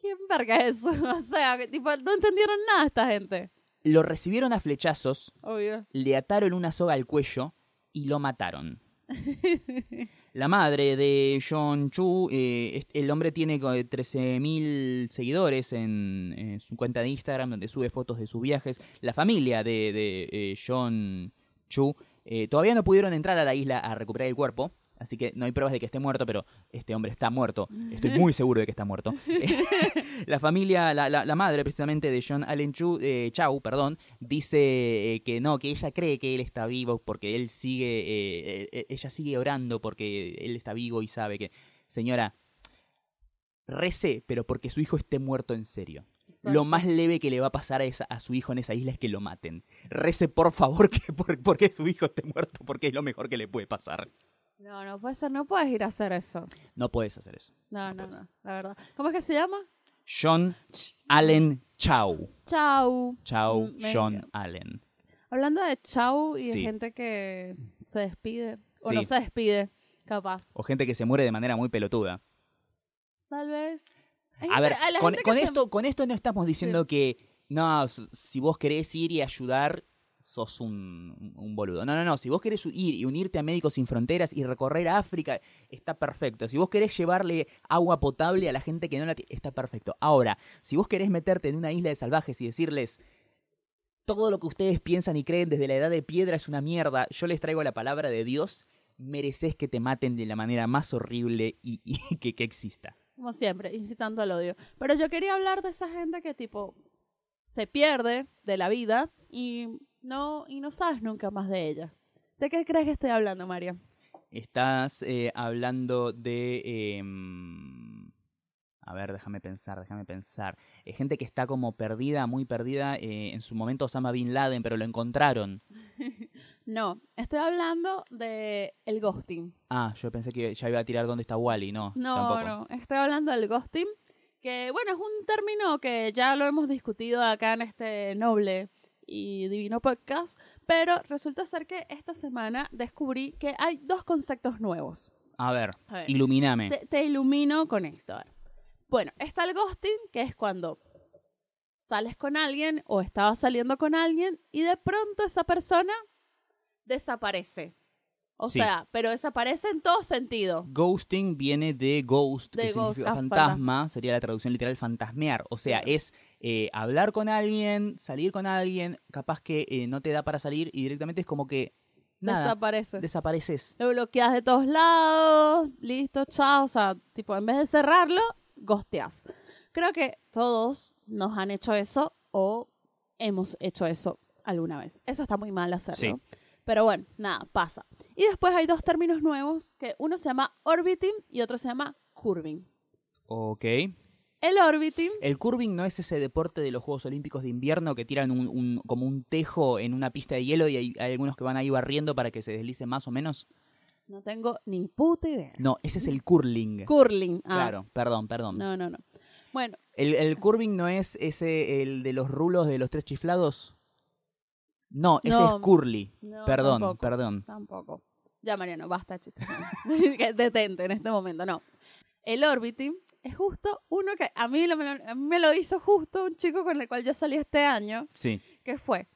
¿Quién verga es eso? O sea, tipo, no entendieron nada esta gente. Lo recibieron a flechazos, Obvio. le ataron una soga al cuello y lo mataron. La madre de John Chu, eh, el hombre tiene co- 13.000 seguidores en, su cuenta de Instagram donde sube fotos de sus viajes. La familia de, de, eh, John Chu eh, todavía no pudieron entrar a la isla a recuperar el cuerpo. Así que no hay pruebas de que esté muerto, pero este hombre está muerto. Estoy muy seguro de que está muerto. la familia, la, la- la madre precisamente de John Allen Chu, eh, Chau, perdón, dice eh, que no, que ella cree que él está vivo porque él sigue, eh, ella sigue orando porque él está vivo y sabe que, señora, rece, pero porque su hijo esté muerto en serio. Lo más leve que le va a pasar a, esa- a su hijo en esa isla es que lo maten. Rece, por favor, que por- porque su hijo esté muerto, porque es lo mejor que le puede pasar. No, no puede ser, no puedes ir a hacer eso. No puedes hacer eso. No, No no, la verdad. ¿Cómo es que se llama? John Allen Chau. Chau. Chau, Mm, me- John Allen. Hablando de chau y de gente que se despide o Sí. no se despide, capaz. O gente que se muere de manera muy pelotuda. Tal vez. Hay A gente- ver, a con, con se- esto, con esto no estamos diciendo que, no, si vos querés ir y ayudar, sos un, un boludo. No, no, no. Si vos querés ir y unirte a Médicos Sin Fronteras y recorrer África, está perfecto. Si vos querés llevarle agua potable a la gente que no la tiene, está perfecto. Ahora, si vos querés meterte en una isla de salvajes y decirles, todo lo que ustedes piensan y creen desde la edad de piedra es una mierda, yo les traigo la palabra de Dios, mereces que te maten de la manera más horrible y, que, que exista. Como siempre, incitando al odio. Pero yo quería hablar de esa gente que tipo se pierde de la vida y no, y no sabes nunca más de ella. ¿De qué crees que estoy hablando, María? Estás eh, hablando de... em, a ver, déjame pensar, déjame pensar. Eh, gente que está como perdida, muy perdida. eh, en su momento Osama Bin Laden, pero lo encontraron. No, estoy hablando de el ghosting. Ah, yo pensé que ya iba a tirar dónde está Wally. No, No, tampoco. no, estoy hablando del ghosting, que bueno, es un término que ya lo hemos discutido acá en este noble y divino podcast, pero resulta ser que esta semana descubrí que hay dos conceptos nuevos. A ver, A ver, ilumíname. te, te ilumino con esto. Bueno, está el ghosting, que es cuando sales con alguien o estabas saliendo con alguien y de pronto esa persona desaparece. O Sí. sea, pero desaparece en todo sentido. Ghosting viene de ghost, De que ghost, significa ah, fantasma, sería la traducción literal fantasmear. O sea, Claro. es eh, hablar con alguien, salir con alguien, capaz que eh, no te da para salir y directamente es como que nada, Desapareces. desapareces. Lo bloqueas de todos lados, listo, chao. O sea, tipo, en vez de cerrarlo, gosteas. Creo que todos nos han hecho eso o hemos hecho eso alguna vez. Eso está muy mal hacerlo. Pero bueno, nada, pasa. Y después hay dos términos nuevos, que uno se llama orbiting y otro se llama curving. Ok. El orbiting, El curving no es ese deporte de los Juegos Olímpicos de invierno que tiran un, un- como un tejo en una pista de hielo y hay, hay algunos que van ahí barriendo para que se deslice más o menos. no tengo ni puta idea. No, ese es el curling. Curling. Ah, Claro, perdón, perdón. No, no, no. Bueno, El, el curving no es ese, el de los rulos de los tres chiflados. No, ese No. es curly. no, perdón, tampoco. perdón. Tampoco. Ya, Mariano, basta, chiste. Detente en este momento, no. El orbiting es justo uno que a mí, lo- me lo, a mí me lo hizo justo un chico con el cual yo salí este año, Sí, que fue,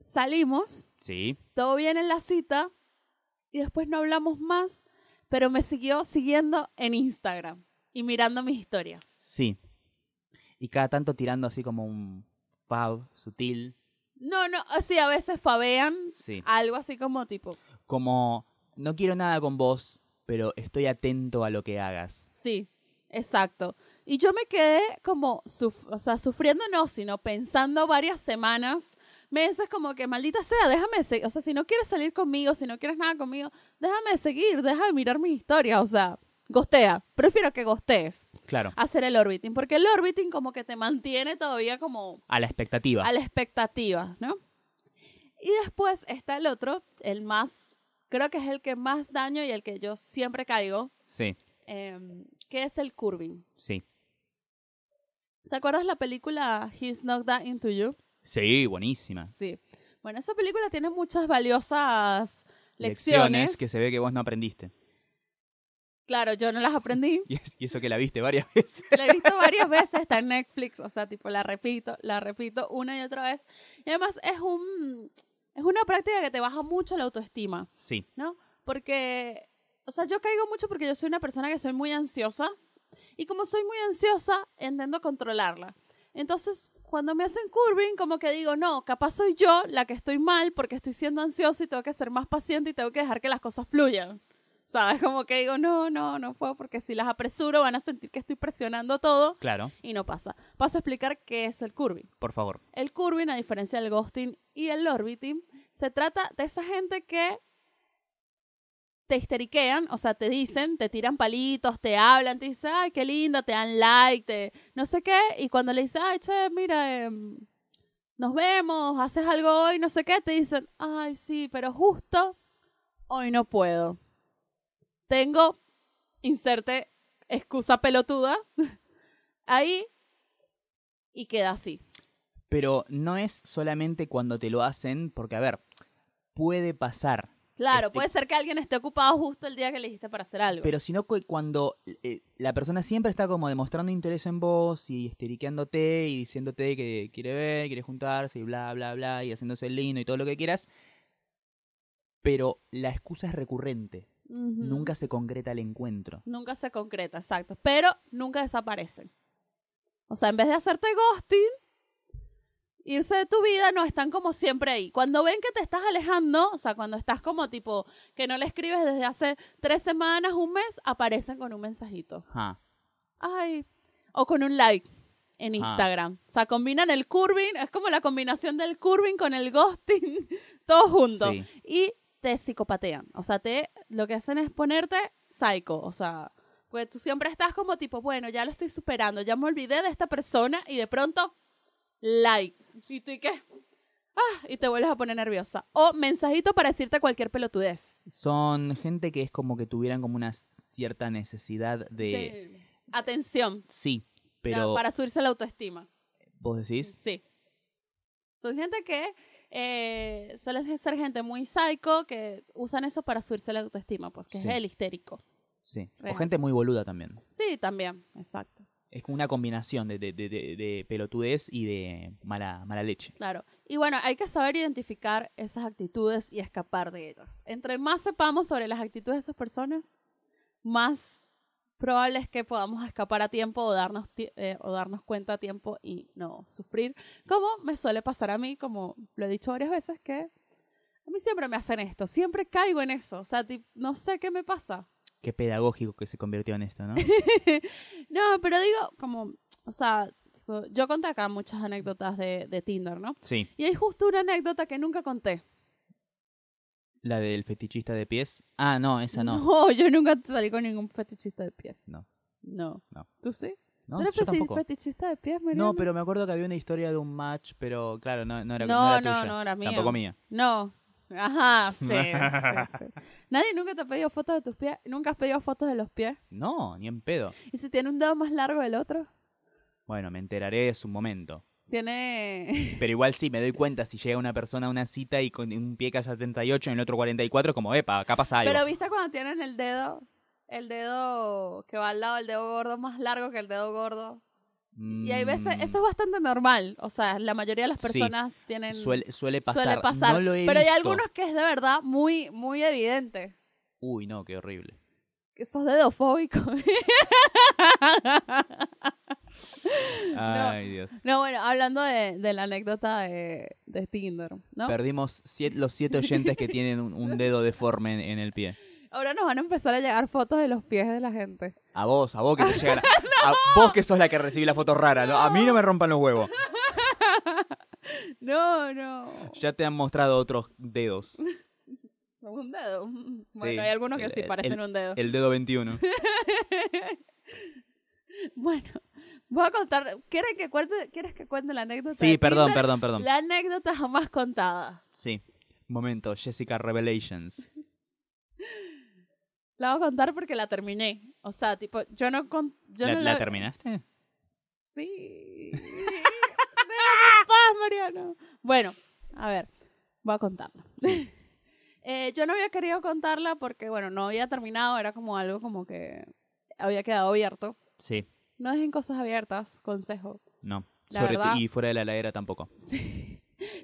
salimos, sí. todo bien en la cita, y después no hablamos más, pero me siguió siguiendo en Instagram y mirando mis historias. Sí. Y cada tanto tirando así como un fab sutil. No, no, así a veces fabean Sí. algo así como tipo, Como, no quiero nada con vos, pero estoy atento a lo que hagas. Sí, exacto. Y yo me quedé como, o sea, sufriendo no, sino pensando varias semanas, meses como que maldita sea, déjame seguir, o sea, si no quieres salir conmigo, si no quieres nada conmigo, déjame seguir, deja de mirar mis historias, o sea, gostea. Prefiero que gostees Claro, hacer el orbiting, porque el orbiting como que te mantiene todavía como a la expectativa. a la expectativa, ¿no? Y después está el otro, el más, creo que es el que más daño y el que yo siempre caigo, Sí, em, que es el curving. sí. ¿Te acuerdas la película He's Not That Into You? Sí, buenísima. Sí. Bueno, esa película tiene muchas valiosas lecciones. que se ve que vos no aprendiste. Claro, yo no las aprendí. Y, es- y eso que la viste varias veces. La he visto varias veces, está en Netflix, o sea, tipo, la repito, la repito una y otra vez. Y además es un es una práctica que te baja mucho la autoestima, Sí, ¿no? Porque, o sea, yo caigo mucho porque yo soy una persona que soy muy ansiosa. Y como soy muy ansiosa, intento controlarla. Entonces, cuando me hacen curving, como que digo, no, capaz soy yo la que estoy mal porque estoy siendo ansiosa y tengo que ser más paciente y tengo que dejar que las cosas fluyan. ¿Sabes? Como que digo, no, no, no puedo porque si las apresuro van a sentir que estoy presionando todo claro, y no pasa. Paso a explicar qué es el curving. por favor. El curving, a diferencia del ghosting y el orbiting, se trata de esa gente que te histeriquean, o sea, te dicen, te tiran palitos, te hablan, te dicen, ay, qué lindo, te dan like, te no sé qué, y cuando le dices, ay, che, mira, em, nos vemos, haces algo hoy, no sé qué, te dicen, ay, sí, pero justo hoy no puedo. Tengo, inserte excusa pelotuda, ahí y queda así. Pero no es solamente cuando te lo hacen, porque a ver, puede pasar. Claro, Este- puede ser que alguien esté ocupado justo el día que le dijiste para hacer algo. Pero sino que cuando eh, la persona siempre está como demostrando interés en vos y esteriqueándote y diciéndote que quiere ver, quiere juntarse y bla, bla, bla, y haciéndose el lindo y todo lo que quieras, pero la excusa es recurrente. Ujú. Nunca se concreta el encuentro. Nunca se concreta, exacto. Pero nunca desaparecen. O sea, en vez de hacerte ghosting, irse de tu vida, no están como siempre ahí. Cuando ven que te estás alejando, o sea, cuando estás como tipo que no le escribes desde hace tres semanas, un mes, aparecen con un mensajito. Ajá. Ay. O con un like en. Instagram. O sea, combinan el curving, es como la combinación del curving con el ghosting, todo junto. Sí. Y te psicopatean. O sea, te lo que hacen es ponerte psycho. O sea, pues tú siempre estás como tipo, bueno, ya lo estoy superando, ya me olvidé de esta persona y de pronto, like. ¿Y tú y qué? Ah, y te vuelves a poner nerviosa. O mensajito para decirte cualquier pelotudez. Son gente que es como que tuvieran como una cierta necesidad de... De atención. Sí, ya, pero para subirse la autoestima. vos decís... Sí. Son gente que eh, suele ser gente muy psycho que usan eso para subirse la autoestima, pues que Sí. es el histérico. Sí. O Real. gente muy boluda también. Sí, también, exacto. Es como una combinación de, de, de, de- de pelotudez y de mala, mala leche. Claro. Y bueno, hay que saber identificar esas actitudes y escapar de ellas. Entre más sepamos sobre las actitudes de esas personas, más probable es que podamos escapar a tiempo o darnos, eh, o darnos cuenta a tiempo y no sufrir. Como me suele pasar a mí, como lo he dicho varias veces, que a mí siempre me hacen esto, siempre caigo en eso. O sea, no sé qué me pasa. Qué pedagógico que se convirtió en esto, ¿no? No, pero digo, como, o sea, tipo, yo conté acá muchas anécdotas de, de Tinder, ¿no? Sí. Y hay justo una anécdota que nunca conté. La del fetichista de pies. Ah, no, esa no. No, yo nunca salí con ningún fetichista de pies. No. No. No. ¿Tú sí? No, ¿Tú eres yo feti- tampoco. fetichista de pies, Mariana? No, pero me acuerdo que había una historia de un match, pero claro, no, no era, No, no era no, tuya. no era mía. Tampoco mía. No. Ajá, sí, sí, sí. Nadie nunca te ha pedido fotos de tus pies. ¿Nunca has pedido fotos de los pies? No, ni en pedo. ¿Y si tiene un dedo más largo del otro? Bueno, me enteraré en su momento. Tiene... Pero igual sí, me doy cuenta si llega una persona a una cita y con un pie casi 78 y el otro 44, como, epa, acá pasa algo. Pero viste cuando tienen el dedo, el dedo que va al lado del dedo gordo más largo que el dedo gordo. Y hay veces, Mm, eso es bastante normal. O sea, la mayoría de las Sí. personas tienen... suele, suele pasar. Suele pasar. No lo he pero hay algunos que es de verdad muy, muy evidente. Uy, no, qué horrible. Que sos dedofóbico. Ay, Dios. no, bueno, hablando de, de la anécdota de, de Tinder, ¿no? Perdimos siete- los siete oyentes que tienen un, un dedo deforme en, en el pie. Ahora nos van a empezar a llegar fotos de los pies de la gente. A vos, a vos que te llegan. A, a vos que sos la que recibí la foto rara. ¿no? A mí no me rompan los huevos. No, no. Ya te han mostrado otros dedos. Son un dedo. Bueno, Sí, hay algunos que el- sí parecen el- un dedo. El dedo 21. Bueno, voy a contar. ¿Quieres que cuente, ¿quieres que cuente la anécdota? Sí, de perdón, Tinder? perdón, perdón. La anécdota jamás contada. Sí. Momento, Jessica Revelations. La voy a contar porque la terminé. O sea, tipo, yo no... Con, yo ¿La, no la terminaste? Sí. Déjame paz, Mariano. Bueno, a ver, voy a contarla. Eh, yo no había querido contarla porque, bueno, no había terminado, era como algo como que había quedado abierto. Sí. No dejen cosas abiertas, consejo. No. La Sobre verdad- y fuera de la heladera tampoco. Sí.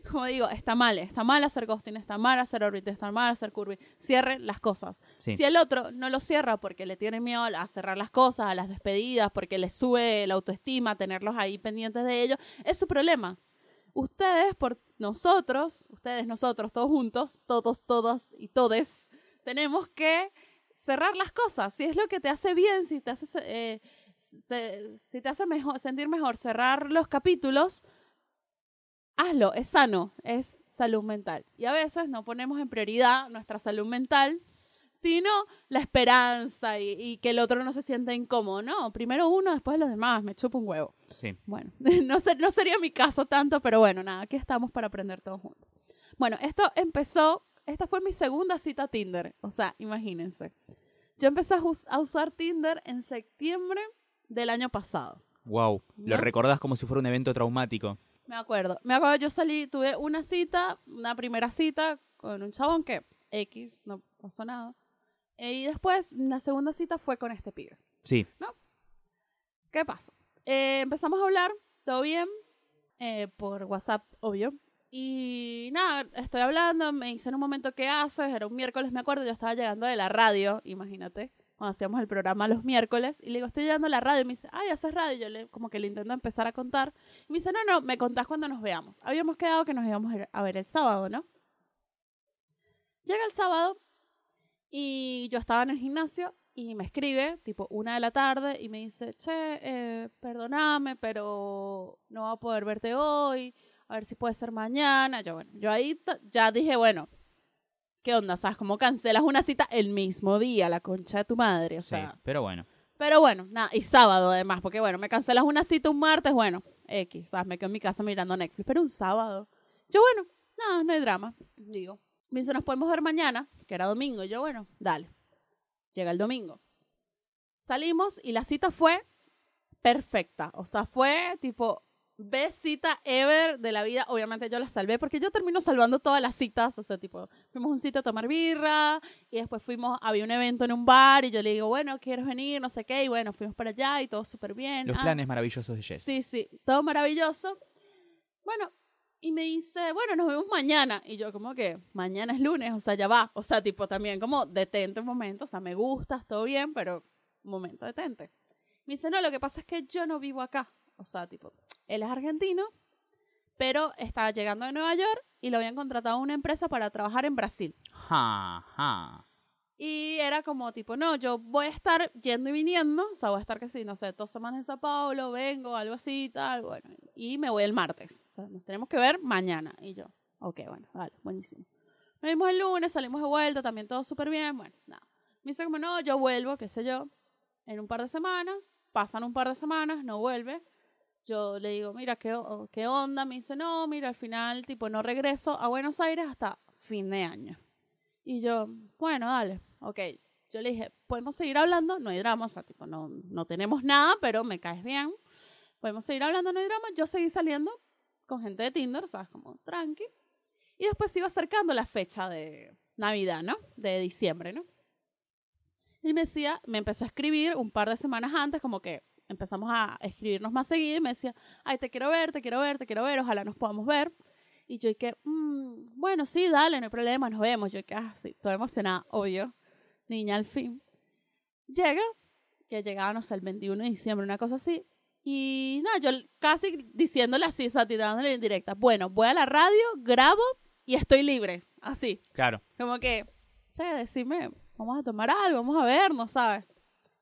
Como digo, está mal, está mal hacer ghosting, está mal hacer orbit, está mal hacer curvy. Cierren las cosas. Sí. Si el otro no lo cierra porque le tiene miedo a cerrar las cosas, a las despedidas, porque le sube la autoestima, tenerlos ahí pendientes de ello, es su problema. Ustedes, por nosotros, ustedes, nosotros, todos juntos, todos, todas y todes, tenemos que cerrar las cosas. Si es lo que te hace bien, si te hace, eh, se- si te hace mejor, sentir mejor cerrar los capítulos, hazlo, es sano, es salud mental. Y a veces no ponemos en prioridad nuestra salud mental, sino la esperanza y, y que el otro no se sienta incómodo. No, primero uno, después los demás, me chupo un huevo. Sí. Bueno, no, ser- no sería mi caso tanto, pero bueno, nada, aquí estamos para aprender todos juntos. Bueno, esto empezó, esta fue mi segunda cita a Tinder, o sea, imagínense. Yo empecé a, us- a usar Tinder en septiembre del año pasado. Wow. Lo ¿No? recordás como si fuera un evento traumático. Me acuerdo. Me acuerdo, yo salí, tuve una cita, una primera cita con un chabón que X, no pasó nada. Eh, Y después, la segunda cita fue con este pibe. Sí. ¿Qué pasa? Eh, empezamos a hablar, todo bien, eh, por WhatsApp, obvio. Y nada, estoy hablando, me dice en un momento qué haces, era un miércoles, me acuerdo, yo estaba llegando de la radio, imagínate, cuando hacíamos el programa los miércoles, y le digo, estoy llegando a la radio, y me dice, ay, haces radio, y yo le, como que le intento empezar a contar, y me dice, no, no, me contás cuando nos veamos. Habíamos quedado que nos íbamos a ver el sábado, ¿no? Llega el sábado, y yo estaba en el gimnasio, y me escribe, tipo una de la tarde, y me dice, che, eh, perdóname, pero no voy a poder verte hoy, a ver si puede ser mañana. Yo, bueno, yo ahí ya dije, bueno, ¿qué onda? ¿Sabes cómo cancelas una cita el mismo día, la concha de tu madre? O Sí. sea, Pero bueno. pero bueno, nada, y sábado además, porque bueno, me cancelas una cita un martes, bueno, X, ¿sabes? Me quedo en mi casa mirando Netflix, pero un sábado. Yo, bueno, nada, no hay drama, digo. Me dice, nos podemos ver mañana, que era domingo. Yo, bueno, dale. Llega el domingo. Salimos y la cita fue perfecta. O sea, fue tipo, best cita ever de la vida. Obviamente yo la salvé porque yo termino salvando todas las citas. O sea, tipo, fuimos a un sitio a tomar birra y después fuimos, había un evento en un bar y yo le digo, bueno, ¿quieres venir? No sé qué. Y bueno, fuimos para allá y todo súper bien. Los Ah, planes maravillosos de Jess. Sí, sí, todo maravilloso. Bueno, y me dice, bueno, nos vemos mañana. Y yo como que, mañana es lunes, o sea, ya va. O sea, tipo también como, detente un momento, o sea, me gustas, todo bien, pero momento, detente. Me dice, no, lo que pasa es que yo no vivo acá. O sea, tipo, él es argentino, pero estaba llegando de Nueva York y lo habían contratado a una empresa para trabajar en Brasil. Ja, ja. Y era como tipo, no, yo voy a estar yendo y viniendo, o sea, voy a estar que sí, no sé, dos semanas en Sao Paulo, vengo, algo así, tal, bueno, y me voy el martes. O sea, nos tenemos que ver mañana. Y yo, ok, bueno, vale, buenísimo. Nos vimos el lunes, salimos de vuelta, también todo súper bien, bueno, nada. Me dice como, no, yo vuelvo, qué sé yo, en un par de semanas, pasan un par de semanas, no vuelve. Yo le digo, mira, ¿qué, qué onda? Me dice, no, mira, al final, tipo, no regreso a Buenos Aires hasta fin de año. Y yo, bueno, dale, ok. Yo le dije, podemos seguir hablando, no hay drama, o sea, tipo, no, no tenemos nada, pero me caes bien. Podemos seguir hablando, no hay drama. Yo seguí saliendo con gente de Tinder, ¿sabes? Como tranqui. Y después se iba acercando la fecha de Navidad, ¿no? De diciembre, ¿no? Y me decía, me empezó a escribir un par de semanas antes, como que empezamos a escribirnos más seguido y me decía, ay, te quiero ver, te quiero ver, te quiero ver, ojalá nos podamos ver. Y yo dije, "Mm, bueno, sí, dale, no hay problema, nos vemos. Yo dije, ah, sí, toda emocionada, obvio. Niña, al fin. Llega, que llegaba, no sé, el 21 de diciembre, una cosa así. Y nada, yo casi diciéndole así, o sea, tirándole en directa. Bueno, voy a la radio, grabo y estoy libre. Así. Claro. Como que, che, decime, vamos a tomar algo, vamos a vernos, ¿sabes?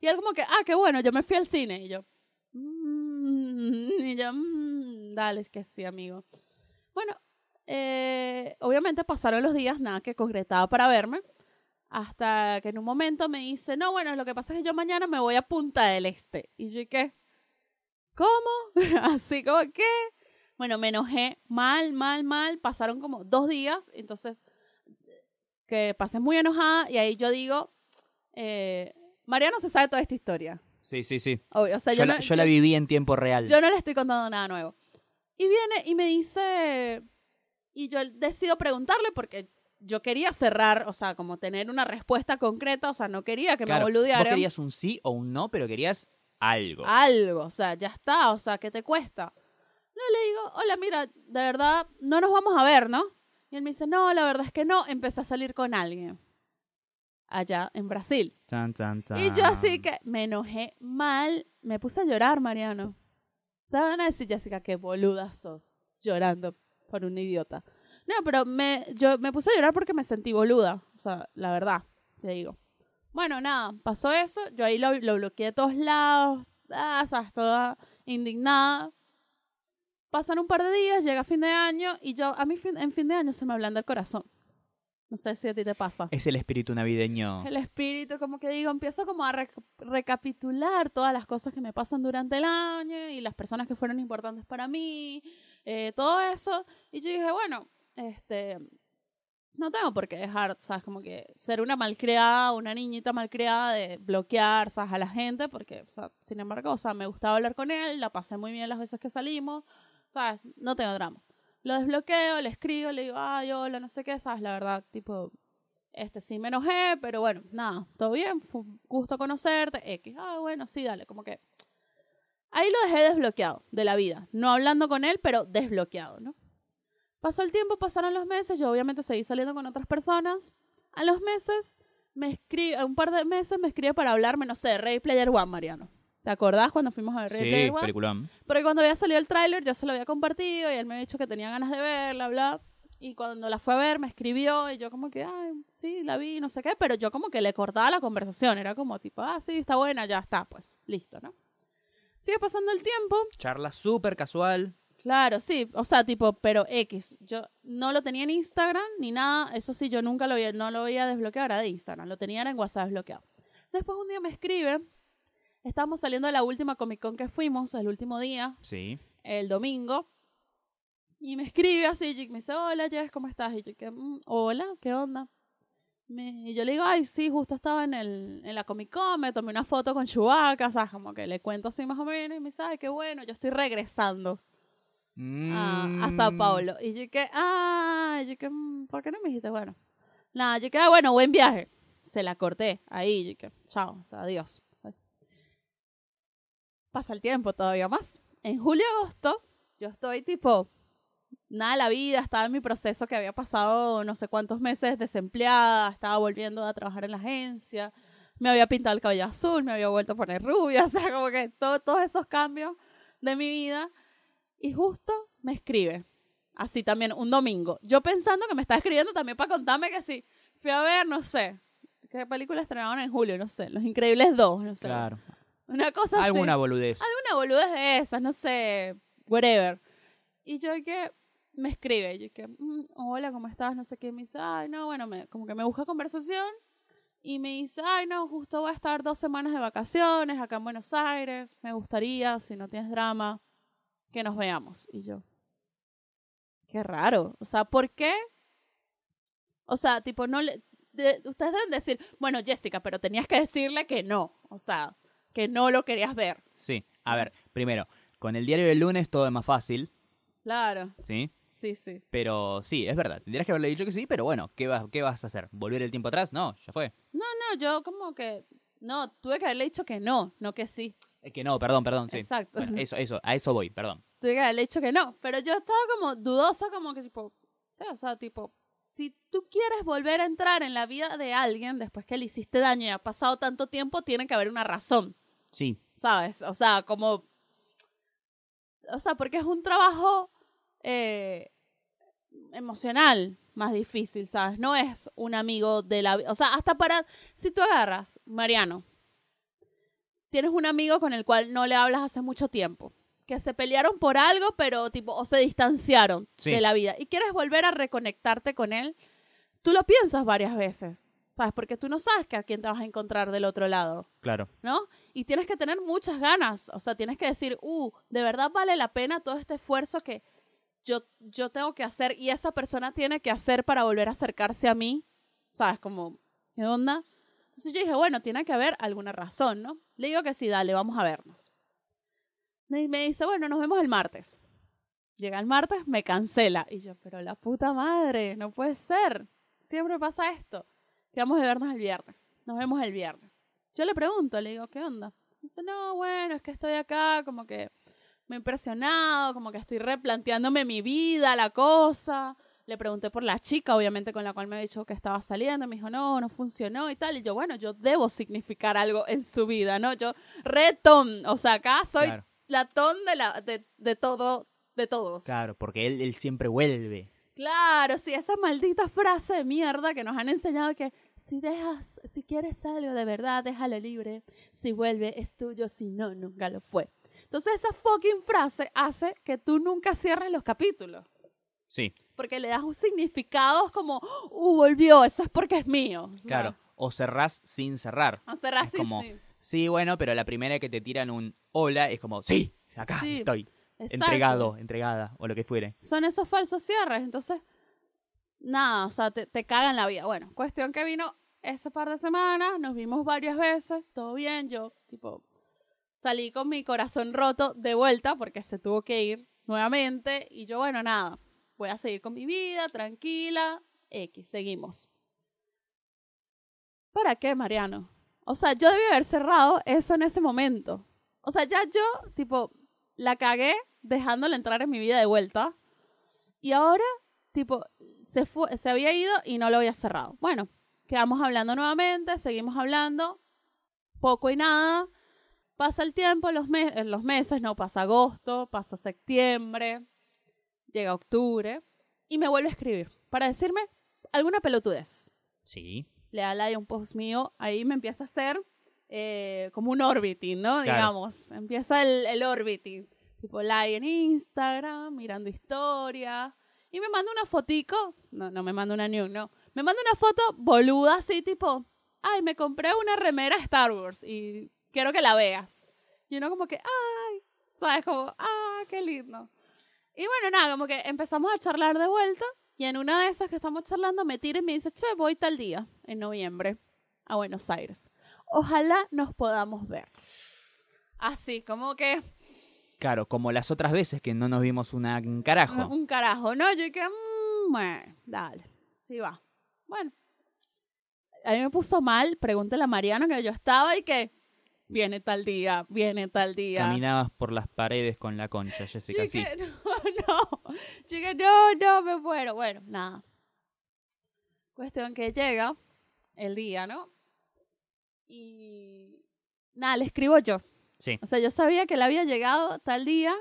Y él como que, ah, qué bueno, yo me fui al cine. Y yo, "Mm", y yo, "Mm, dale, es que sí, amigo. Bueno, eh, obviamente pasaron los días, nada que concretaba para verme. Hasta que en un momento me dice, no, bueno, lo que pasa es que yo mañana me voy a Punta del Este. Y yo, ¿qué? ¿Cómo? Así como, ¿qué? Bueno, me enojé mal, mal, mal. Pasaron como dos días, entonces que pasé muy enojada y ahí yo digo, eh, Mariano se sabe toda esta historia. Sí, sí, sí. Obvio, o sea, yo, yo, la, no, yo la viví en tiempo real. yo no le estoy contando nada nuevo. Y viene y me dice, y yo decido preguntarle porque yo quería cerrar, o sea, como tener una respuesta concreta, o sea, no quería que Claro, me boludearan. Vos querías un sí o un no, pero querías algo. algo, o sea, ya está, o sea, ¿qué te cuesta? No le digo, hola, mira, de verdad, no nos vamos a ver, ¿no? Y él me dice, no, la verdad es que no, empecé a salir con alguien allá en Brasil. Y yo así que me enojé mal, me puse a llorar, Mariano. Te van a decir, Jessica, qué boluda sos, llorando por un idiota. No, pero me, yo me puse a llorar porque me sentí boluda, o sea, la verdad, te digo. Bueno, nada, pasó eso, yo ahí lo, lo bloqueé de todos lados, ah, sabes, toda indignada. Pasan un par de días, llega fin de año y yo, a mí fin- en fin de año se me ablanda el corazón. No sé si a ti te pasa Es el espíritu navideño. el espíritu, como que digo, empiezo como a rec- recapitular todas las cosas que me pasan durante el año y las personas que fueron importantes para mí, eh, todo eso. Y yo dije, bueno, este, no tengo por qué dejar, ¿sabes? Como que ser una malcriada, una niñita malcriada de bloquear, ¿sabes? A la gente, porque, o sea, sin embargo, o sea, me gustaba hablar con él, la pasé muy bien las veces que salimos, ¿sabes? No tengo drama. Lo desbloqueo, le escribo, le digo, ay, hola, no sé qué, ¿sabes? La verdad, tipo, este, sí me enojé, pero bueno, nada, todo bien, gusto conocerte, X, ah, bueno, sí, dale, como que... Ahí lo dejé desbloqueado de la vida, no hablando con él, pero desbloqueado, ¿no? Pasó el tiempo, pasaron los meses, yo obviamente seguí saliendo con otras personas. A los meses, me escribe, un par de meses me escribe para hablarme, no sé, Ray Player One, Mariano. ¿Te acordás cuando fuimos a ver Ray Sí, Player One? peliculón. Porque cuando había salido el tráiler, yo se lo había compartido y él me había dicho que tenía ganas de verla, bla. Y cuando la fue a ver, me escribió y yo como que, ay, sí, la vi, no sé qué, pero yo como que le cortaba la conversación. Era como tipo, ah, sí, está buena, ya está, pues, listo, ¿no? Sigue pasando el tiempo. Charla súper casual. Claro, sí, o sea, tipo, pero X. Yo no lo tenía en Instagram ni nada. Eso sí, yo nunca lo había, no lo había desbloqueado, era de Instagram. Lo tenía en WhatsApp desbloqueado. Después un día me escribe. Estábamos saliendo de la última Comic Con que fuimos, el último día, Sí. el domingo. Y me escribe así, y me dice, hola Jess, ¿cómo estás? Y yo que, "Mm, hola, ¿qué onda? Me- y yo le digo, ay, sí, justo estaba en, el, en la Comic Con, me tomé una foto con Chewbacca, ¿sabes? Como que le cuento así más o menos, y me dice, ay, qué bueno, yo estoy regresando a, a Sao Mm, Paulo. Y yo que, ah, yo que, "Mm, ¿por qué no me dijiste? Bueno, nada, yo que, ah, bueno, buen viaje. Se la corté ahí, yo que, chao, o sea, adiós. Pasa el tiempo todavía más. En julio agosto, yo estoy tipo, nada la vida, estaba en mi proceso que había pasado no sé cuántos meses desempleada, estaba volviendo a trabajar en la agencia, me había pintado el cabello azul, me había vuelto a poner rubia, o sea, como que todo, todos esos cambios de mi vida. Y justo me escribe, así también, un domingo. Yo pensando que me está escribiendo también para contarme que sí, fui a ver, no sé, qué película estrenaron en julio, no sé, Los Increíbles 2, no sé. Claro. Una cosa así Alguna boludez. una boludez de esas, no sé, whatever. Y yo que me escribe, yo que, "Mm, hola, ¿cómo estás? No sé qué, me dice, ay, no, bueno, me, como que me busca conversación y me dice, ay, no, justo voy a estar dos semanas de vacaciones acá en Buenos Aires, me gustaría, si no tienes drama, que nos veamos. Y yo, qué raro, o sea, ¿por qué? O sea, tipo, no le... de- ustedes deben decir, bueno, Jessica, pero tenías que decirle que no, o sea, que no lo querías ver. Sí. A ver, primero, con el diario del lunes todo es más fácil, Claro, ¿sí? sí, sí. Pero sí, es verdad. Tendrías que haberle dicho que sí, pero bueno, ¿qué vas, ¿qué vas a hacer? ¿Volver el tiempo atrás? No, ya fue. No, yo como que, no, tuve que haberle dicho que no, no que sí. Es que no, perdón, perdón, sí. Exacto. Bueno, eso, eso, a eso voy, perdón. Tuve que haberle dicho que no, pero yo estaba como dudosa, como que tipo, sí, o sea, tipo, si tú quieres volver a entrar en la vida de alguien después que le hiciste daño y ha pasado tanto tiempo, tiene que haber una razón, Sí, ¿sabes? O sea, como, o sea, porque es un trabajo eh, emocional más difícil, ¿sabes? No es un amigo de la vida. O sea, hasta para, si tú agarras, Mariano, tienes un amigo con el cual no le hablas hace mucho tiempo, que se pelearon por algo, pero tipo, o se distanciaron Sí. de la vida, y quieres volver a reconectarte con él, tú lo piensas varias veces, ¿sabes? Porque tú no sabes que a quién te vas a encontrar del otro lado. claro. ¿no? Y tienes que tener muchas ganas, o sea, tienes que decir, uh, de verdad vale la pena todo este esfuerzo que yo, yo tengo que hacer y esa persona tiene que hacer para volver a acercarse a mí, ¿sabes? Como, ¿qué onda? Entonces yo dije, bueno, tiene que haber alguna razón, ¿no? Le digo que sí, dale, vamos a vernos. Y me dice, bueno, nos vemos el martes. Llega el martes, me cancela. Y yo, pero la puta madre, no puede ser. Siempre pasa esto. Quedamos de vernos el viernes. Nos vemos el viernes. Yo le pregunto, le digo, ¿qué onda? Dice, no, bueno, es que estoy acá, como que me he impresionado, como que estoy replanteándome mi vida, la cosa. Le pregunté por la chica, obviamente, con la cual me había dicho que estaba saliendo. Me dijo, no, no funcionó y tal. Y yo, bueno, yo debo significar algo en su vida, ¿no? Yo, retón, o sea, acá soy Claro, la ton de, la, de, de todo, de todos. claro, porque él, él siempre vuelve. Claro, sí, esa maldita frase de mierda que nos han enseñado que si dejas, si quieres algo de verdad, déjalo libre. Si vuelve, es tuyo. Si no, nunca lo fue. Entonces esa fucking frase hace que tú nunca cierres los capítulos. Sí, Porque le das un significado como, uh, volvió, eso es porque es mío. O claro. O cerrás sin cerrar. Cerrar Es así, como- sí. Sí, bueno, pero la primera que te tiran un hola es como, sí, acá Sí, estoy. Exacto. Entregado, entregada, o lo que fuere. Son esos falsos cierres. Entonces, nada, o sea, te, te cagan la vida. Bueno, cuestión que vino ese par de semanas, nos vimos varias veces, todo bien, yo tipo salí con mi corazón roto de vuelta porque se tuvo que ir nuevamente y yo, bueno, nada, voy a seguir con mi vida, tranquila, X, seguimos. ¿Para qué, Mariano? O sea, yo debí haber cerrado eso en ese momento. O sea, ya yo, tipo, la cagué dejándole entrar en mi vida de vuelta. Y ahora, tipo, se, fue, se había ido y no lo había cerrado. Bueno, quedamos hablando nuevamente, seguimos hablando, poco y nada. Pasa el tiempo, los, me los meses, no, pasa agosto, pasa septiembre, llega octubre, y me vuelve a escribir para decirme alguna pelotudez. Sí. Le da like a un post mío, ahí me empieza a hacer eh, como un orbiting, ¿no? Claro. Digamos, empieza el, el orbiting. Tipo like en Instagram, mirando historia. Y me manda una fotico, no, no me manda una nude, no. Me manda una foto boluda así, tipo, ay, me compré una remera Star Wars y quiero que la veas. Y uno como que, ay, ¿sabes? Como, ah, qué lindo. Y bueno, nada, como que empezamos a charlar de vuelta y en una de esas que estamos charlando me tira y me dice, che, voy tal día, en noviembre, a Buenos Aires. Ojalá nos podamos ver. Así, como que Claro, como las otras veces que no nos vimos una un carajo. un carajo, ¿no? Yo dije, "Mm, bueno, dale, sí va. Bueno, a mí me puso mal, pregúntale a Mariano que yo estaba y que viene tal día, viene tal día. Caminabas por las paredes con la concha, Jessica, sí. no, no. Yo dije, no, no, me muero. Bueno, nada. Cuestión que llega el día, ¿no? Y nada, le escribo yo. Sí. O sea, yo sabía que él había llegado tal día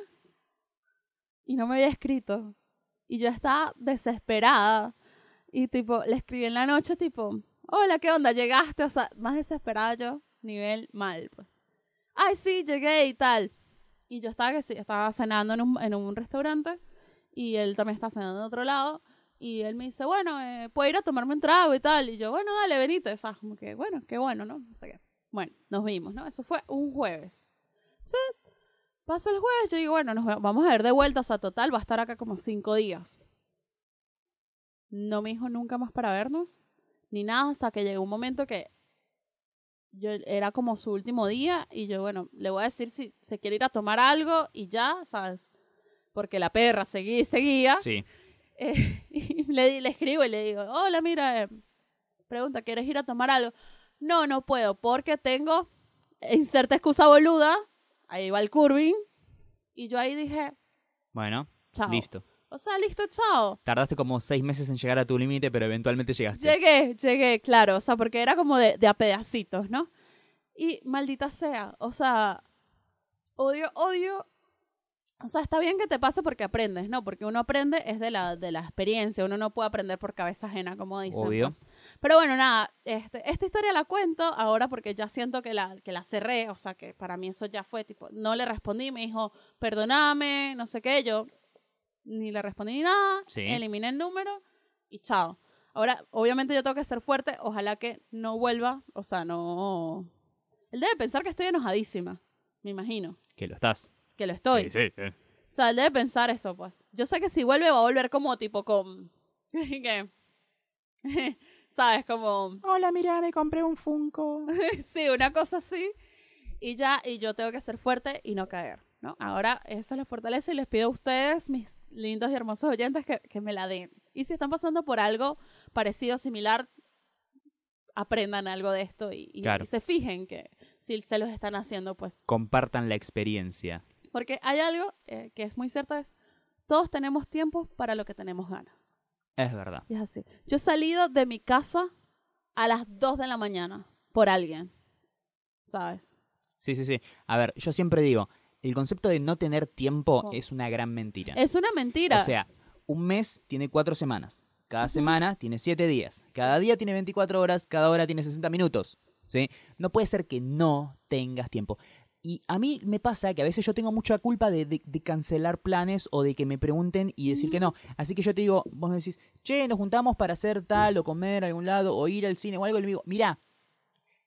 y no me había escrito. Y yo estaba desesperada. Y tipo, le escribí en la noche, tipo, hola, ¿qué onda? ¿Llegaste? O sea, más desesperada yo, nivel mal, pues. Ay, sí, llegué y tal. Y yo estaba que sí, estaba cenando en un, en un restaurante y él también está cenando en otro lado. Y él me dice, bueno, eh, puedo ir a tomarme un trago y tal. Y yo, bueno, dale, venite. O sea, como que, bueno, qué bueno, ¿no? No sé qué. Bueno, nos vimos, ¿no? Eso fue un jueves. Pasa el jueves, yo digo, bueno, nos va- vamos a ver de vuelta. O sea, total, va a estar acá como cinco días. No me dijo nunca más para vernos, ni nada, hasta que llegó un momento que yo era como su último día y yo, bueno, le voy a decir si se quiere ir a tomar algo y ya, ¿sabes? Porque la perra seguía y seguía. Sí. Eh, y le, le escribo y le digo, hola, mira, eh, pregunta, ¿quieres ir a tomar algo? No, no puedo, porque tengo, inserta excusa boluda, ahí va el curving, y yo ahí dije, Bueno, chao. listo. O sea, listo, chao. Tardaste como seis meses en llegar a tu límite, pero eventualmente llegaste. Llegué, llegué, claro, o sea, porque era como de, de a pedacitos, ¿no? Y maldita sea, o sea, odio, odio. O sea, está bien que te pase porque aprendes, ¿no? Porque uno aprende es de la, de la experiencia, uno no puede aprender por cabeza ajena, como dicen. Obvio. pues. Pero bueno, nada, este, esta historia la cuento ahora porque ya siento que la, que la cerré, o sea, que para mí eso ya fue, tipo, no le respondí, me dijo, perdóname, no sé qué, yo ni le respondí ni nada, Sí. eliminé el número y chao. Ahora, obviamente yo tengo que ser fuerte, ojalá que no vuelva, o sea, no... Él debe pensar que estoy enojadísima, me imagino, Que lo estás. que lo estoy. Sí, sí, sí. O sea, él debe pensar eso, pues. Yo sé que si vuelve va a volver como tipo con... ¿Qué? ¿Sabes? Como... Hola, mira, me compré un Funko. sí, una cosa así. Y ya, y yo tengo que ser fuerte y no caer, ¿no? Ahora, esa es la fortaleza y les pido a ustedes, mis lindos y hermosos oyentes, que, que me la den. Y si están pasando por algo parecido, similar, aprendan algo de esto y, y- Claro. y se fijen que si se los están haciendo, pues. Compartan la experiencia. Porque hay algo eh, que es muy cierto, es todos tenemos tiempo para lo que tenemos ganas. Es verdad. Y es así. Yo he salido de mi casa a las 2 de la mañana por alguien, ¿sabes? Sí, sí, sí. A ver, yo siempre digo, el concepto de no tener tiempo Oh. es una gran mentira. Es una mentira. O sea, un mes tiene cuatro semanas. Cada semana tiene siete días. Cada día tiene 24 horas. Cada hora tiene 60 minutos. ¿sí? No puede ser que no tengas tiempo. Y a mí me pasa que a veces yo tengo mucha culpa de, de- de cancelar planes o de que me pregunten y decir que no. Así que yo te digo, vos me decís, che, nos juntamos para hacer tal o comer a algún lado o ir al cine o algo. Y le digo, mirá,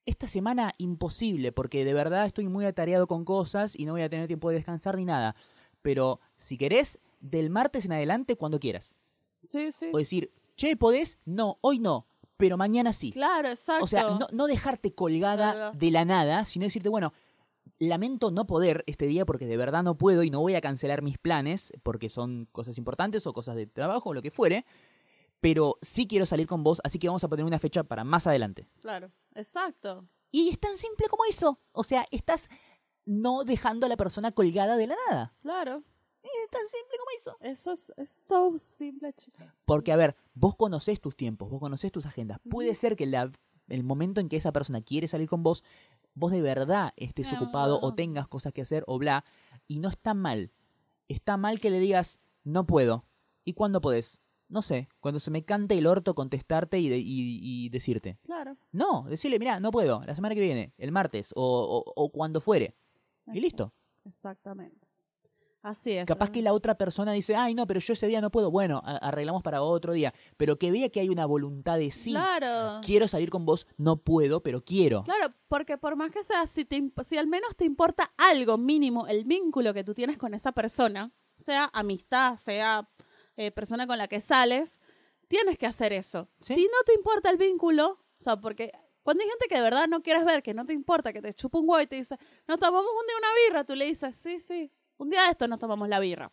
esta semana imposible porque de verdad estoy muy atareado con cosas y no voy a tener tiempo de descansar ni nada. Pero si querés, del martes en adelante cuando quieras. sí, sí. O decir, che, ¿podés? No, hoy no, pero mañana sí. Claro, exacto. O sea, no, no dejarte colgada Claro. de la nada, sino decirte, bueno, lamento no poder este día porque de verdad no puedo y no voy a cancelar mis planes porque son cosas importantes o cosas de trabajo o lo que fuere, pero sí quiero salir con vos, así que vamos a poner una fecha para más adelante. Claro, exacto. Y es tan simple como eso. O sea, estás no dejando a la persona colgada de la nada. Claro. Es tan simple como eso. Eso es, es so simple, chicos. Porque, a ver, vos conocés tus tiempos, vos conocés tus agendas. Puede ser que la- el momento en que esa persona quiere salir con vos, vos de verdad estés No. ocupado o tengas cosas que hacer o bla. Y no está mal. Está mal que le digas, no puedo. ¿Y cuándo podés? No sé, cuando se me cante el orto contestarte y, de- y- y decirte. Claro. No, decirle, mira, no puedo, la semana que viene, el martes o, o- o cuando fuere. Y listo. Exactamente. Así es. Capaz que la otra persona dice, ay, no, pero yo ese día no puedo. Bueno, arreglamos para otro día. Pero que vea que hay una voluntad de sí. Claro. Quiero salir con vos, no puedo, pero quiero. Claro, porque por más que sea, si, te, si al menos te importa algo mínimo, el vínculo que tú tienes con esa persona, sea amistad, sea eh, persona con la que sales, tienes que hacer eso. Sí. Si no te importa el vínculo, o sea, porque cuando hay gente que de verdad no quieres ver, que no te importa, que te chupa un huevo y te dice, no tomamos un día una birra, tú le dices, sí, sí, un día de esto nos tomamos la birra.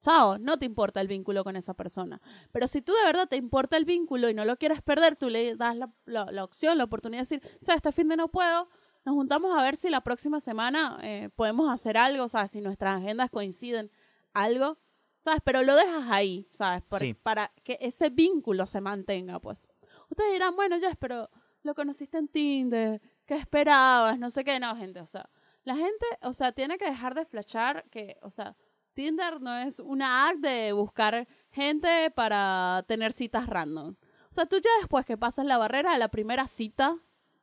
Chao, no te importa el vínculo con esa persona. Pero si tú de verdad te importa el vínculo y no lo quieres perder, tú le das la, la- la opción, la oportunidad de decir, ¿sabes? Este fin de no puedo, nos juntamos a ver si la próxima semana eh, podemos hacer algo, ¿sabes? Si nuestras agendas coinciden, algo, ¿sabes? Pero lo dejas ahí, ¿sabes? Por- Sí. Para que ese vínculo se mantenga, pues. Ustedes dirán, bueno, Jess, pero lo conociste en Tinder, ¿qué esperabas? No sé qué, no, gente, o sea, la gente, o sea, tiene que dejar de flashar que, o sea, Tinder no es una app de buscar gente para tener citas random. O sea, tú ya después que pasas la barrera de la primera cita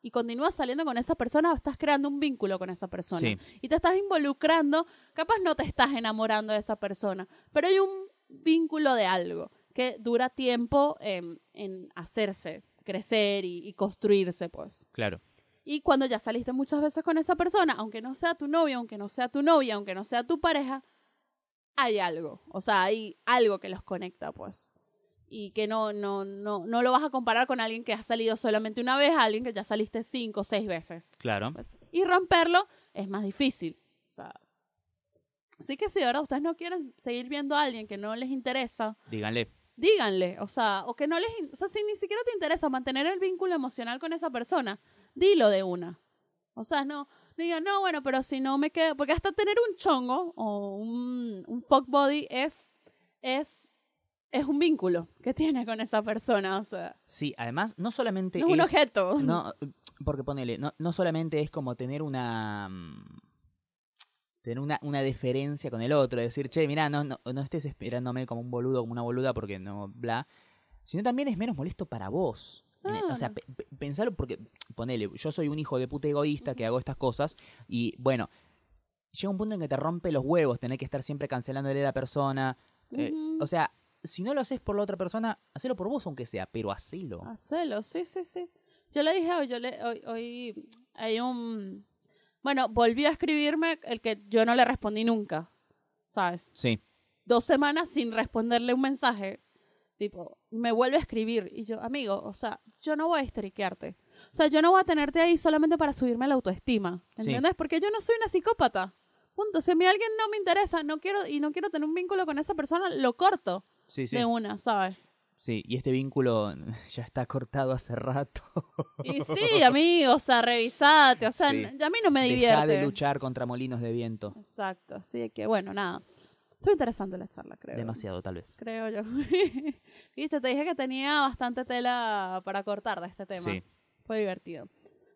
y continúas saliendo con esa persona, estás creando un vínculo con esa persona. Sí. Y te estás involucrando, capaz no te estás enamorando de esa persona, pero hay un vínculo de algo que dura tiempo en, en hacerse, crecer y, y construirse, pues. Claro. Y cuando ya saliste muchas veces con esa persona, aunque no sea tu novio, aunque no sea tu novia, aunque no sea tu pareja, hay algo. O sea, hay algo que los conecta, pues. Y que no, no, no, no lo vas a comparar con alguien que ha salido solamente una vez a alguien que ya saliste cinco o seis veces. Claro. Pues, y romperlo es más difícil. O sea, así que si ahora ustedes no quieren seguir viendo a alguien que no les interesa, Díganle. díganle, o sea, o que no les, o sea, si ni siquiera te interesa mantener el vínculo emocional con esa persona, dilo de una. O sea, no, no digan, no, bueno, pero si no me quedo, porque hasta tener un chongo o un, un fuck body es, es, es un vínculo que tiene con esa persona, o sea, Sí, además, no solamente no es un objeto. No, porque ponele, no, no solamente es como tener una. mm, Tener una, una deferencia con el otro, decir, che, mirá, no, no, no estés esperándome como un boludo, como una boluda, porque no, bla. Sino también es menos molesto para vos. El- O sea, Claro. pe- pe- pensalo porque, ponele, yo soy un hijo de puta egoísta que hago estas cosas y, bueno, llega un punto en que te rompe los huevos tener que estar siempre cancelándole a la persona. eh, o sea, si no lo haces por la otra persona, hacelo por vos aunque sea, pero hacelo. Hacelo, sí, sí, sí. Yo le dije hoy, yo le, hoy, hoy hay un... Bueno, volvió a escribirme el que yo no le respondí nunca, ¿sabes? Sí. Dos semanas sin responderle un mensaje, tipo, me vuelve a escribir. Y yo, amigo, o sea, yo no voy a histeriquearte. O sea, yo no voy a tenerte ahí solamente para subirme la autoestima, Sí. ¿entiendes? Porque yo no soy una psicópata. Punto. Si a mí alguien no me interesa, no quiero y no quiero tener un vínculo con esa persona, lo corto Sí, sí. de una, ¿sabes? Sí, y este vínculo ya está cortado hace rato. Y sí, amigo, o sea, revisate, o sea, Sí. a mí no me Deja divierte. de luchar contra molinos de viento. Exacto, así que bueno, nada. Estuvo interesante la charla, creo. Demasiado, tal vez. Creo yo. Viste, te dije que tenía bastante tela para cortar de este tema. Sí. Fue divertido.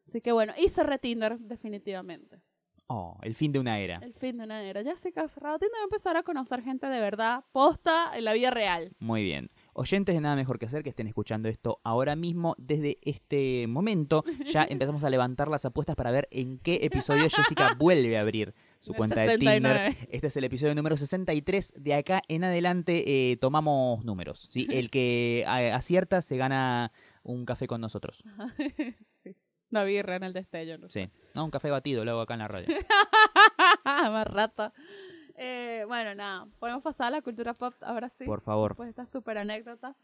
Así que bueno, y cerré Tinder, definitivamente. Oh, el fin de una era. El fin de una era. Ya se ha cerrado Tinder, voy a empezar a conocer gente de verdad, posta, en la vida real. Muy bien. Oyentes de nada mejor que hacer que estén escuchando esto ahora mismo. Desde este momento ya empezamos a levantar las apuestas para ver en qué episodio Jessica vuelve a abrir su el cuenta de 69. Tinder. Este es el episodio número 63. De acá en adelante eh, tomamos números. ¿sí? El que eh, acierta se gana un café con nosotros. sí. Una birra en el destello, no sé. Sí. No, un café batido, lo hago acá en la radio. Más rata. Eh, bueno, nada, podemos pasar a la cultura pop ahora sí. Por favor. Pues esta súper anécdota.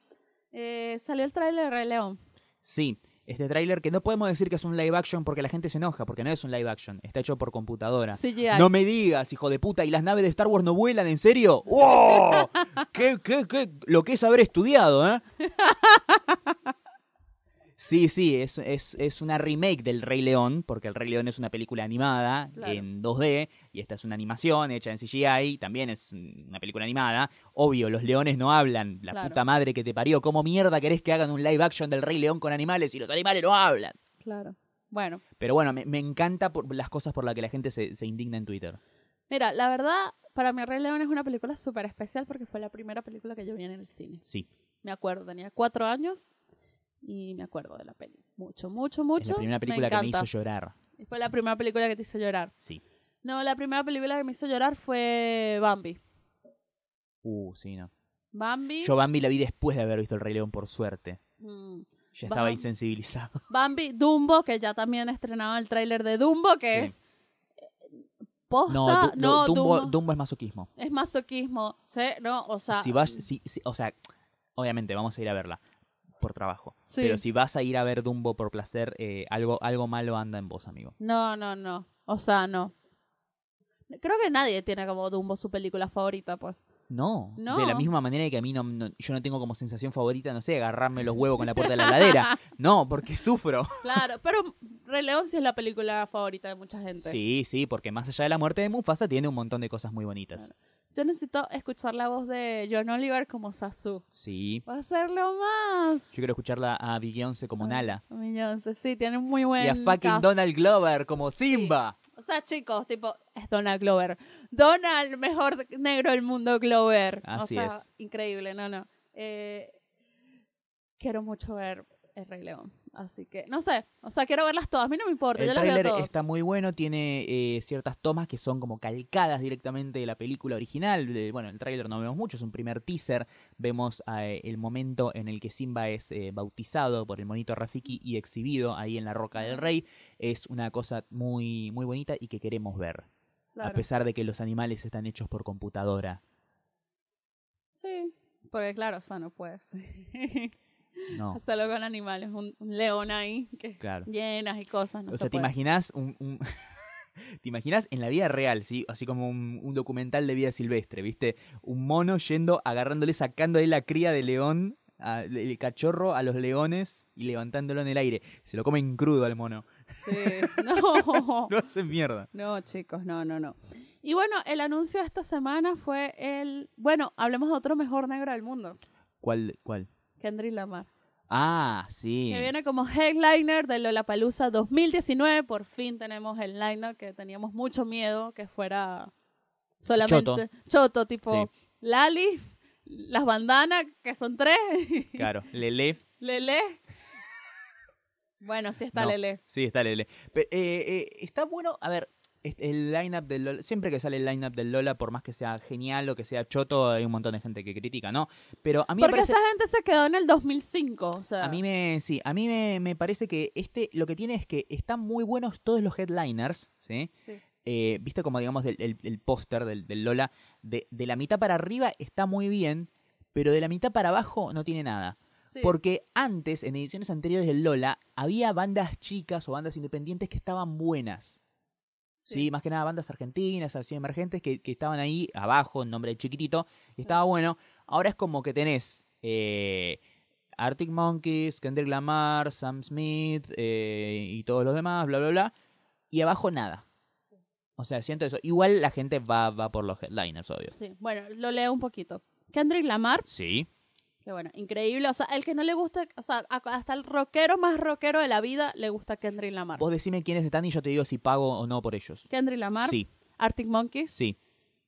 Eh, salió el tráiler de Rey León. Sí, este tráiler que no podemos decir que es un live action porque la gente se enoja, porque no es un live action, está hecho por computadora. CGI. No me digas, hijo de puta, ¿y las naves de Star Wars no vuelan, en serio? ¡Wow! ¿Qué, qué, qué? Lo que es haber estudiado, ¿eh? Sí, sí, es, es, es una remake del Rey León, porque el Rey León es una película animada Claro. en 2D, y esta es una animación hecha en CGI, también es una película animada. Obvio, los leones no hablan, la Claro. puta madre que te parió, ¿cómo mierda querés que hagan un live action del Rey León con animales y los animales no hablan? Claro. Bueno, Pero bueno, me, me encanta por las cosas por las que la gente se, se indigna en Twitter. mira, la verdad, para mí Rey León es una película súper especial porque fue la primera película que yo vi en el cine. Sí, Me acuerdo, tenía cuatro años y me acuerdo de la peli. Mucho, mucho, mucho. es la primera película que me hizo llorar. Fue la primera película que te hizo llorar. Sí. No, la primera película que me hizo llorar fue Bambi. Uh, sí, no. Bambi. Yo Bambi la vi después de haber visto el Rey León, por suerte. mm, Ya estaba insensibilizado. Bambi, Dumbo, que ya también estrenaba el tráiler de Dumbo, que Sí. es eh, posta, No, no, Du- no, Dumbo, Dumbo, Dumbo es masoquismo. es masoquismo, ¿sí? No, o sea, si vas, si- si- o sea, obviamente vamos a ir a verla por trabajo. Sí. Pero si vas a ir a ver Dumbo por placer, eh, algo, algo malo anda en vos, amigo. no, no, no, o sea, no. Creo que nadie tiene como Dumbo su película favorita, pues. No, No. de la misma manera que a mí no, no- yo no tengo como sensación favorita, no sé, agarrarme los huevos con la puerta de la heladera. No, porque sufro. Claro, pero Rey León sí es la película favorita de mucha gente. Sí, sí, porque más allá de la muerte de Mufasa tiene un montón de cosas muy bonitas. Yo necesito escuchar la voz de John Oliver como Sasu. Sí. Va a ser lo más. Yo quiero escucharla a Beyoncé como Nala. a Beyoncé, sí, tiene un muy buen Y a fucking cast. Donald Glover como Simba. O sea, chicos, tipo, es Donald Glover. Donald, mejor negro del mundo, Glover. Así o sea, es. increíble, no, no. Eh, quiero mucho ver El Rey León. Así que, no sé, o sea, quiero verlas todas. A mí no me importa, El yo las veo tráiler todas. está muy bueno, tiene eh, ciertas tomas que son como calcadas directamente de la película original. De- bueno, el tráiler no vemos mucho, es un primer teaser. Vemos eh, el momento en el que Simba es eh, bautizado por el monito Rafiki y exhibido ahí en la Roca del Rey. Es una cosa muy, muy bonita y que queremos ver. Claro. A pesar de que los animales están hechos por computadora. Sí, porque claro, o sea, no puedes No, hacerlo con animales. Un, un león ahí, que claro. llenas y cosas. No o se sea, ¿te imaginas un... un- ¿Te imaginas en la vida real, sí? Así como un, un documental de vida silvestre, ¿viste? Un mono yendo, agarrándole, sacándole la cría de león, a- el cachorro a los leones y levantándolo en el aire. Se lo comen crudo al mono. Sí, no. Lo hacen mierda. No, chicos, no, no, no. Y bueno, el anuncio de esta semana fue el. Bueno, hablemos de otro mejor negro del mundo, ¿Cuál? ¿Cuál? Kendrick Lamar. Ah, sí. Que viene como headliner de Lollapalooza 2019. Por fin tenemos el line que teníamos mucho miedo que fuera solamente choto, tipo Sí. Lali, las bandanas, que son tres, Claro, Lele. Lele. Bueno, sí está No. Lele. Sí, está Lele. Pero, eh, eh, está bueno, a ver, el lineup del Lola, siempre que sale el lineup del Lola, por más que sea genial o que sea choto, hay un montón de gente que critica, ¿no? Pero a mí me Porque parece... esa gente se quedó en el 2005. O sea, A mí me, sí, a mí me, me parece que este, lo que tiene es que están muy buenos todos los headliners, ¿sí? sí. Eh, Viste como, digamos, el, el, el póster del, del Lola, de, de la mitad para arriba está muy bien, pero de la mitad para abajo no tiene nada. sí. Porque antes, en ediciones anteriores del Lola, había bandas chicas o bandas independientes que estaban buenas. Sí, más que nada bandas argentinas, así emergentes, que, que estaban ahí abajo, en nombre chiquitito, y Sí. estaba bueno. Ahora es como que tenés eh, Arctic Monkeys, Kendrick Lamar, Sam Smith eh, y todos los demás, bla, bla, bla, y abajo nada. Sí. O sea, siento eso. Igual la gente va, va por los headliners, obvio. Sí, bueno, lo leo un poquito. Kendrick Lamar, Sí, que bueno, increíble. O sea, el que no le gusta, o sea, hasta el rockero más rockero de la vida le gusta Kendrick Lamar. vos decime quiénes están y yo te digo si pago o no por ellos. Kendrick Lamar, Sí, Arctic Monkeys. sí.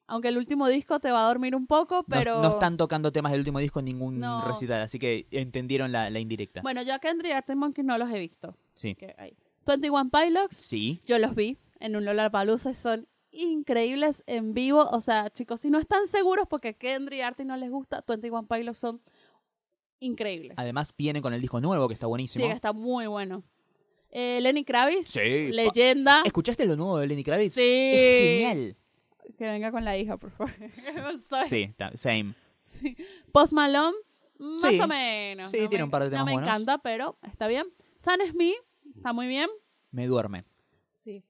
Aunque el último disco te va a dormir un poco, No- pero. No, están tocando temas del último disco en ningún No. recital, así que entendieron la, la indirecta. Bueno, yo a Kendrick y Arctic Monkeys no los he visto. sí. Que hay. 21 Pilots, Sí, yo los vi en un Lollapalooza y son increíbles en vivo. O sea, chicos, si no están seguros porque Kendrick y Arctic no les gusta, 21 Pilots son increíbles. además viene con el disco nuevo que está sí, buenísimo. que está muy bueno. Eh, Lenny Kravitz, Sí, leyenda. ¿Escuchaste lo nuevo de Lenny Kravitz? Sí. Es genial. Que venga con la hija, por favor. Sí, same. sí. Post Malone, Más Sí. o menos. Sí, no tiene me- un par de temas No me buenos. encanta, pero está bien. San Smith, está muy bien. Me duerme. Sí.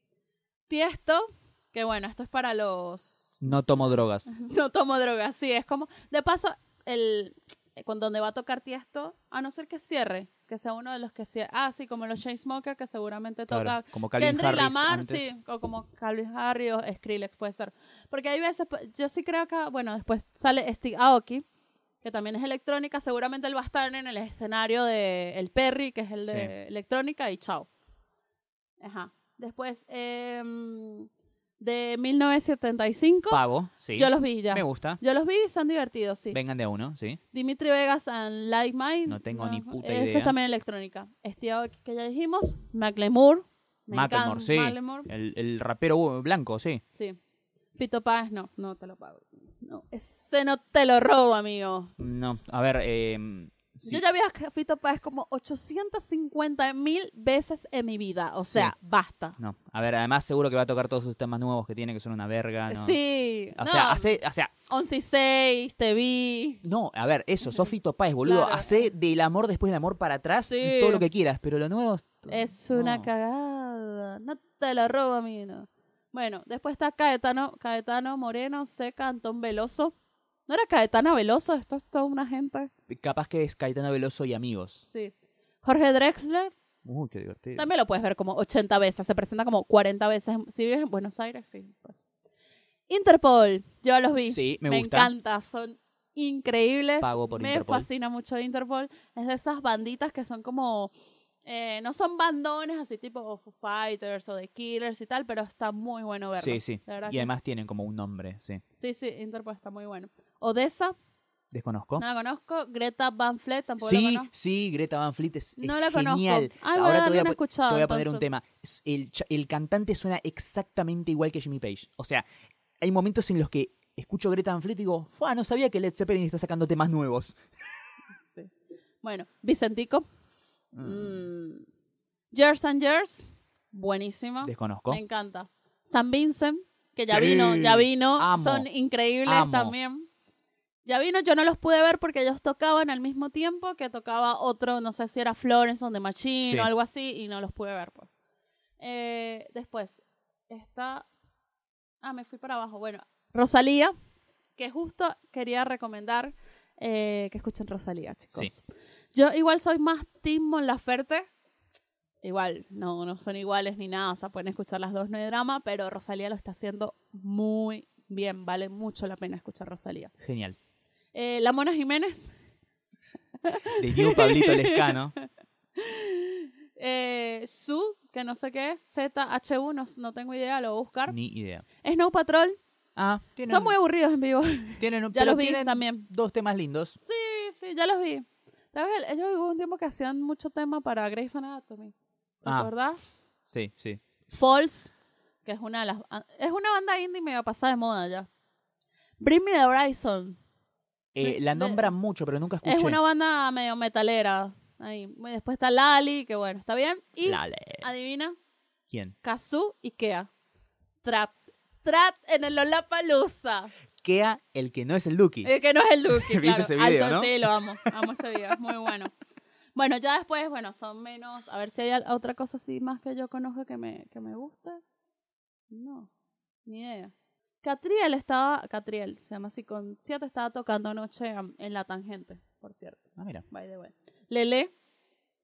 Tiesto, que bueno, esto es para los... No tomo drogas. No tomo drogas, sí, es como... De paso, el... Con donde va a tocar Tiesto, a no ser que cierre, que sea uno de los que cierre. Ah, sí, como los Chainsmokers, que seguramente toca Claro, como Calvin Kendrick Harris Lamar, antes. sí, o como Calvin Harris o Skrillex puede ser. Porque hay veces, pues, yo sí creo que, bueno, después sale Steve Aoki, que también es electrónica, seguramente él va a estar en el escenario de El Perry, que es el de Sí. electrónica, y chao. Ajá. Después, em, de 1975, Pago, sí. yo los vi ya. Me gusta. Yo los vi y son divertidos, sí. Vengan de a uno, sí. Dimitri Vegas and Like Mine. No tengo ni puta Eso idea. es también electrónica. Steve Aoki, que ya dijimos. Macklemore. Macklemore, sí. Macklemore. El, el rapero blanco, sí. Sí. Fito Páez, no, no te lo pago. No, ese no te lo robo, amigo. No, a ver, eh, sí. Yo ya vi a Fito Páez como 850 mil veces en mi vida. O Sí. sea, basta. No, a ver, además seguro que va a tocar todos sus temas nuevos que tiene, que son una verga, ¿no? Sí. O no, sea, hace, o sea, 11 y 6, te vi. no, a ver, eso, Sofito Páez, boludo, Claro. hace del amor después del amor para atrás Sí. y todo lo que quieras, pero lo nuevo es- una cagada. No te lo robo, amigo. Bueno, después está Caetano, Caetano Moreno, Seca, Antón Veloso. ¿No era Caetano Veloso? Esto es toda una gente. Capaz que es Caetano Veloso y amigos. Sí. Jorge Drexler. Uy, qué divertido. También lo puedes ver como 80 veces. Se presenta como 40 veces. Si vives en Buenos Aires, sí. pues. Interpol. Yo los vi. Sí, me, me gusta. encanta. Son increíbles. Pago por me Interpol. fascina mucho Interpol. Es de esas banditas que son como... eh, no son bandones así tipo Foo Fighters o The Killers y tal, pero está muy bueno verlo. Sí, sí. Y que- además tienen como un nombre, sí. Sí, sí, Interpol está muy bueno. Odessa, Desconozco. no la conozco. Greta Van Fleet, tampoco la Sí, conozco. sí, Greta Van Fleet es, No es la conozco. genial. Ay, voy a Ahora te voy a, te voy a poner un tema. El, el cantante suena exactamente igual que Jimmy Page. O sea, hay momentos en los que escucho Greta Van Fleet y digo, ¡Fua! No sabía que Led Zeppelin está sacando temas nuevos. Sí. Bueno, Vicentico. Mm, Mm. Years and Years, buenísimo. Desconozco. Me encanta. San Vincent, que ya Sí, vino, ya vino. amo, Son increíbles amo. también. Ya vino, yo no los pude ver porque ellos tocaban al mismo tiempo que tocaba otro, no sé si era Florence on the Machine Sí. o algo así, y no los pude ver, pues. Eh, después, está. Ah, me fui para abajo. Bueno, Rosalía, que justo quería recomendar eh, que escuchen Rosalía, chicos. Yo igual soy más Tim Laferte. Igual, no, no son iguales ni nada, o sea, pueden escuchar las dos, no hay drama, pero Rosalía lo está haciendo muy bien, vale mucho la pena escuchar Rosalía. Genial. Eh, la Mona Jiménez, De New Pablito Lescano. eh, Su, que no sé qué es, ZHU, no, no tengo idea, lo voy a buscar. Ni idea. Snow Patrol, Ah, tienen, son muy aburridos en vivo. tienen, ya pero los vi tienen también. dos temas lindos. Sí, sí, ya los vi. ¿Sabes? Ellos hubo un tiempo que hacían mucho tema para Grey's Anatomy. Ah. ¿Recordás? Sí, sí. False, que es una de las es una banda indie medio pasada de moda ya. Bring Me the Horizon. Eh, la nombran mucho, pero nunca escuché. Es una banda medio metalera. Ahí. Después está Lali, que bueno, está bien. Y Lale. adivina, ¿Quién? Kazu y Kea. Trap. Trap en el Lollapalooza. Kea, el que no es el Duki. Eh, que no es el Duque, ¿Viste claro. ese video, Alto, no? Sí, lo amo. Amo ese video, es muy bueno. Bueno, ya después, bueno, son menos. A ver si hay otra cosa así más que yo conozco que me, que me guste. No, ni idea. Catriel estaba. Catriel, se llama así, con siete estaba tocando anoche en la tangente, por cierto. Ah, mira. By the way. Lele,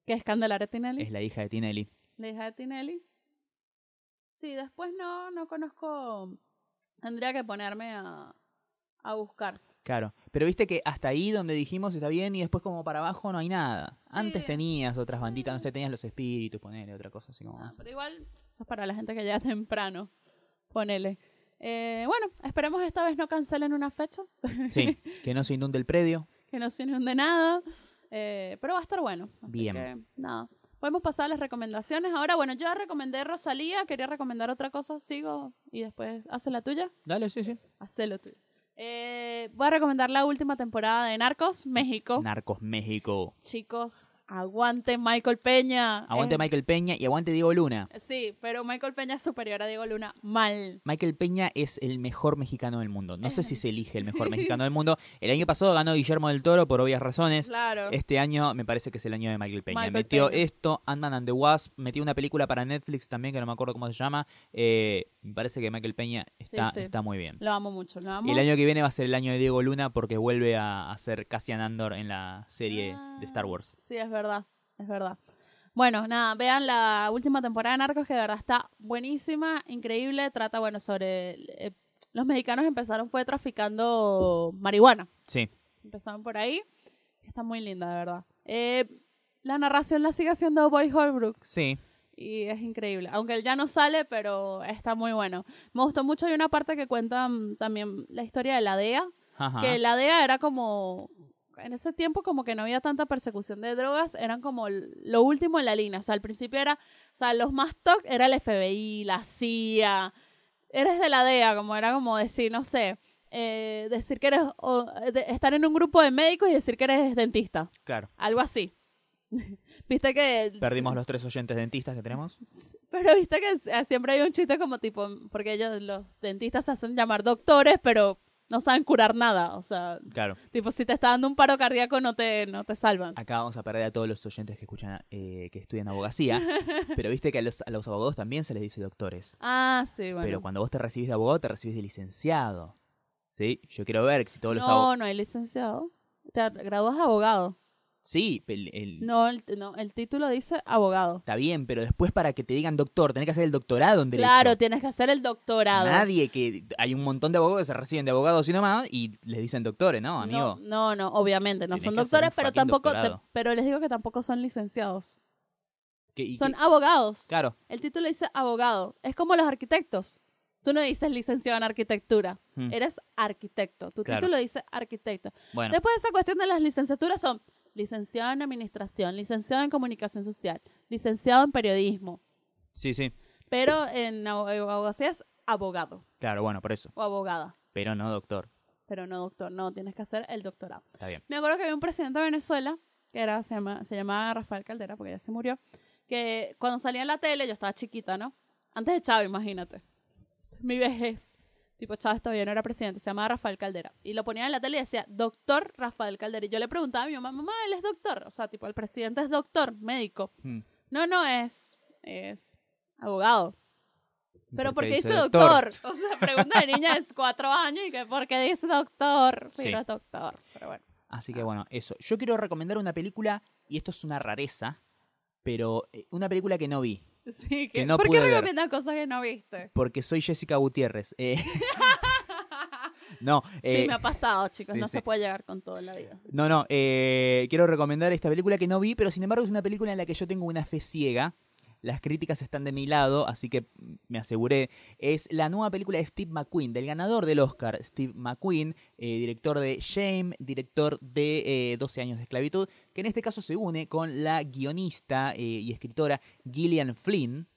que es Candelaria Tinelli. Es la hija de Tinelli. La hija de Tinelli. Sí, después no, no conozco. Tendría que ponerme a, a buscar. Claro. Pero viste que hasta ahí donde dijimos está bien y después como para abajo no hay nada. Sí. Antes tenías otras banditas, no sé, tenías los espíritus, ponele otra cosa así como. Ah, pero igual, eso es para la gente que llega temprano. Ponele. Eh, bueno, esperemos esta vez no cancelen una fecha, Sí, que no se inunde el predio. que no se inunde nada. Eh, pero va a estar bueno. Así Bien. que, nada. Podemos pasar a las recomendaciones. Ahora, bueno, yo ya recomendé Rosalía, quería recomendar otra cosa, sigo y después hace la tuya. Dale, sí, sí. Hace lo tuyo. Eh, voy a recomendar la última temporada de Narcos, México. Narcos México. Chicos, aguante Michael Peña. Aguante Michael Peña y aguante Diego Luna. Sí, pero Michael Peña es superior a Diego Luna. Mal. Michael Peña es el mejor mexicano del mundo. No sé si se elige el mejor mexicano del mundo. El año pasado ganó Guillermo del Toro por obvias razones. Claro. Este año me parece que es el año de Michael Peña. Michael metió Peña. esto, Ant-Man and the Wasp, metió una película para Netflix también que no me acuerdo cómo se llama. Eh, me parece que Michael Peña está, sí. está muy bien. Lo amo mucho, lo amo. El año que viene va a ser el año de Diego Luna porque vuelve a, a ser Cassian Andor en la serie de Star Wars. Sí, es verdad, es verdad. Bueno, nada, vean la última temporada de Narcos que de verdad está buenísima, increíble. Trata, bueno, sobre... eh, los mexicanos empezaron fue traficando marihuana. Sí, Empezaron por ahí. Está muy linda, de verdad. Eh, la narración la sigue haciendo Boy Holbrook sí. y es increíble. Aunque él ya no sale, pero está muy bueno. Me gustó mucho. Hay una parte que cuenta también la historia de la DEA. Ajá. Que la DEA era como. En ese tiempo, como que no había tanta persecución de drogas, eran como lo último en la línea. O sea, al principio era. O sea, los más top era el FBI, la CIA. Eres de la DEA, como era como decir, no sé. eh, decir que eres. o, de- estar en un grupo de médicos y decir que eres dentista. Claro. Algo así. Viste que. Perdimos los tres oyentes dentistas que tenemos. Pero viste que siempre hay un chiste como tipo. Porque ellos, los dentistas, se hacen llamar doctores, pero no saben curar nada. O sea, Claro. tipo, si te está dando un paro cardíaco, no te, no te salvan. Acá vamos a perder a todos los oyentes que escuchan, eh, que estudian abogacía. pero viste que a los, a los abogados también se les dice doctores. Ah, sí, bueno. Pero cuando vos te recibís de abogado, te recibís de licenciado. ¿Sí? Yo quiero ver si todos los no, abogados. no hay licenciado. Te gradúas abogado. Sí, el- el- No el, no, el título dice abogado. está bien, pero después para que te digan doctor, tenés que hacer el doctorado en Derecho. Claro, tienes que hacer el doctorado. Nadie que. Hay un montón de abogados que se reciben de abogados y nomás y les dicen doctores, ¿no, amigo? No, no, no, obviamente, no Tenés son doctores, pero tampoco, te- pero les digo que tampoco son licenciados. Son abogados. claro. El título dice abogado. Es como los arquitectos. Tú no dices licenciado en arquitectura, Mm, eres arquitecto. Tu Claro. título dice arquitecto. Bueno, Después de esa cuestión de las licenciaturas son licenciado en administración, licenciado en comunicación social, licenciado en periodismo, sí, sí. pero en abo- abogacía es abogado Claro, bueno, por eso. o abogada, Pero no doctor. pero no doctor, no, tienes que hacer el doctorado. Está bien. Me acuerdo que había un presidente de Venezuela, que era, se, llama, se llamaba Rafael Caldera, porque ya se murió, que cuando salía en la tele, yo estaba chiquita, ¿no? Antes de Chávez, imagínate. Mi vejez. Tipo, Chávez todavía no era presidente, se llamaba Rafael Caldera. Y lo ponían en la tele y decía, doctor Rafael Caldera. Y yo le preguntaba a mi mamá, mamá, él es doctor. O sea, tipo, el presidente es doctor, médico. Mm. No, no, es, es abogado. Pero Porque porque dice dice doctor. O sea, pregunta de niña de cuatro años y que ¿por qué dice doctor? Sí, Sí. no es doctor. Pero bueno. Así que bueno, eso. Yo quiero recomendar una película, y esto es una rareza, pero eh, una película que no vi. Sí, Que que, no ¿por qué ver. recomiendan cosas que no viste? Porque soy Jessica Gutiérrez. Eh, no, eh, sí, me ha pasado, chicos. sí, no sí. se puede llegar con todo en la vida. no, no. eh, quiero recomendar esta película que no vi, pero sin embargo es una película en la que yo tengo una fe ciega. Las críticas están de mi lado, así que me aseguré. Es la nueva película de Steve McQueen, del ganador del Oscar, Steve McQueen, eh, director de Shame, director de eh, 12 años de esclavitud, que en este caso se une con la guionista eh, y escritora Gillian Flynn,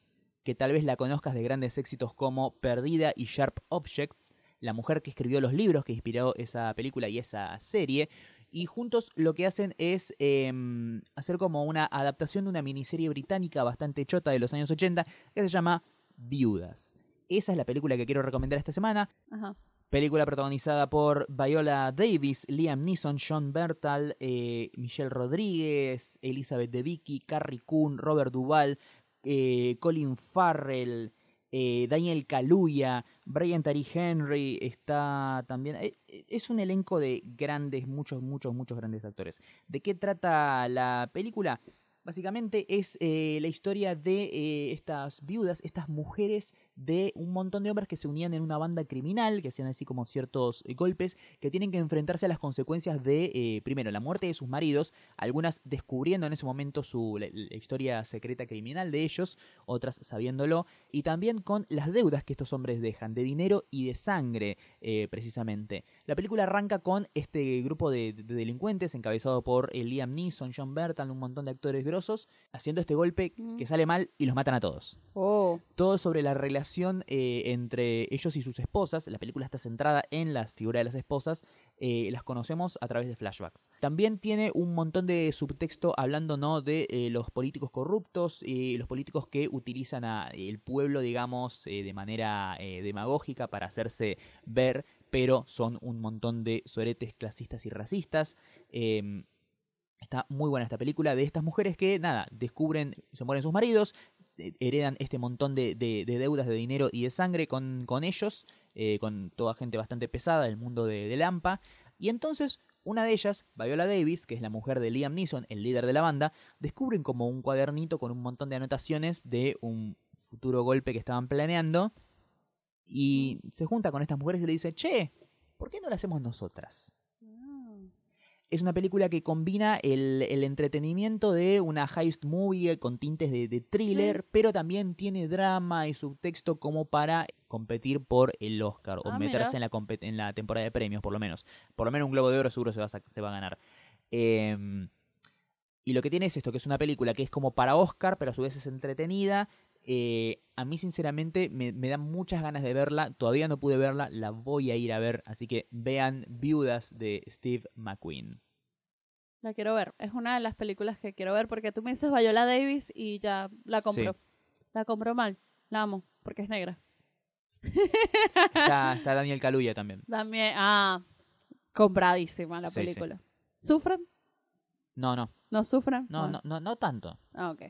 que tal vez la conozcas de grandes éxitos como Perdida y Sharp Objects, la mujer que escribió los libros que inspiró esa película y esa serie. Y juntos lo que hacen es em, hacer como una adaptación de una miniserie británica bastante chota de los años 80 que se llama Viudas. Esa es la película que quiero recomendar esta semana. Ajá. Película protagonizada por Viola Davis, Liam Neeson, John Bertal, eh, Michelle Rodríguez, Elizabeth Debicki, Carrie Coon, Robert Duvall, eh, Colin Farrell, eh, Daniel Kaluuya, Brian Tari Henry, está también... eh, eh, es un elenco de grandes, muchos, muchos, muchos grandes actores. ¿De qué trata la película? Básicamente es eh, la historia de eh, estas viudas, estas mujeres de un montón de hombres que se unían en una banda criminal, que hacían así como ciertos eh, golpes, que tienen que enfrentarse a las consecuencias de, primero, la muerte de sus maridos, algunas descubriendo en ese momento su, la, historia secreta criminal de ellos, otras sabiéndolo, y también con las deudas que estos hombres dejan, de dinero y de sangre, precisamente. La película arranca con este grupo de, de delincuentes encabezado por Liam Neeson, John Bertal, un montón de actores poderosos, haciendo este golpe Mm. que sale mal y los matan a todos. Oh. Todo sobre la relación eh, entre ellos y sus esposas. La película está centrada en las figuras de las esposas. eh, las conocemos a través de flashbacks. También tiene un montón de subtexto hablando ¿no? de eh, los políticos corruptos y los políticos que utilizan al pueblo, digamos, de manera demagógica para hacerse ver, pero son un montón de soretes clasistas y racistas. Em, Está muy buena esta película de estas mujeres que, nada, descubren, se mueren sus maridos, eh, heredan este montón de, de- de deudas de dinero y de sangre con, con ellos, eh, con toda gente bastante pesada del mundo de, de Lampa. Y entonces, una de ellas, Viola Davis, que es la mujer de Liam Neeson, el líder de la banda, descubren como un cuadernito con un montón de anotaciones de un futuro golpe que estaban planeando. Y se junta con estas mujeres y le dice, che, ¿por qué no lo hacemos nosotras? Es una película que combina el, el entretenimiento de una heist movie con tintes de, de thriller, Sí. pero también tiene drama y subtexto como para competir por el Oscar o Ah, meterse en la, en la temporada de premios, por lo menos. Por lo menos un Globo de Oro seguro se va a, se va a ganar. Em, y lo que tiene es esto, que es una película que es como para Oscar, pero a su vez es entretenida. Eh, a mí, sinceramente, me, me dan muchas ganas de verla. Todavía no pude verla, la voy a ir a ver. Así que vean Viudas de Steve McQueen. La quiero ver. Es una de las películas que quiero ver porque tú me dices Viola Davis y ya la compro. Sí. La compro mal. La amo porque es negra. Está, está Daniel Kaluuya también. También, ah, compradísima la Sí, sí. película. ¿Sufren? No, no, ¿No sufren? no, no, no, no tanto. Ah, ok.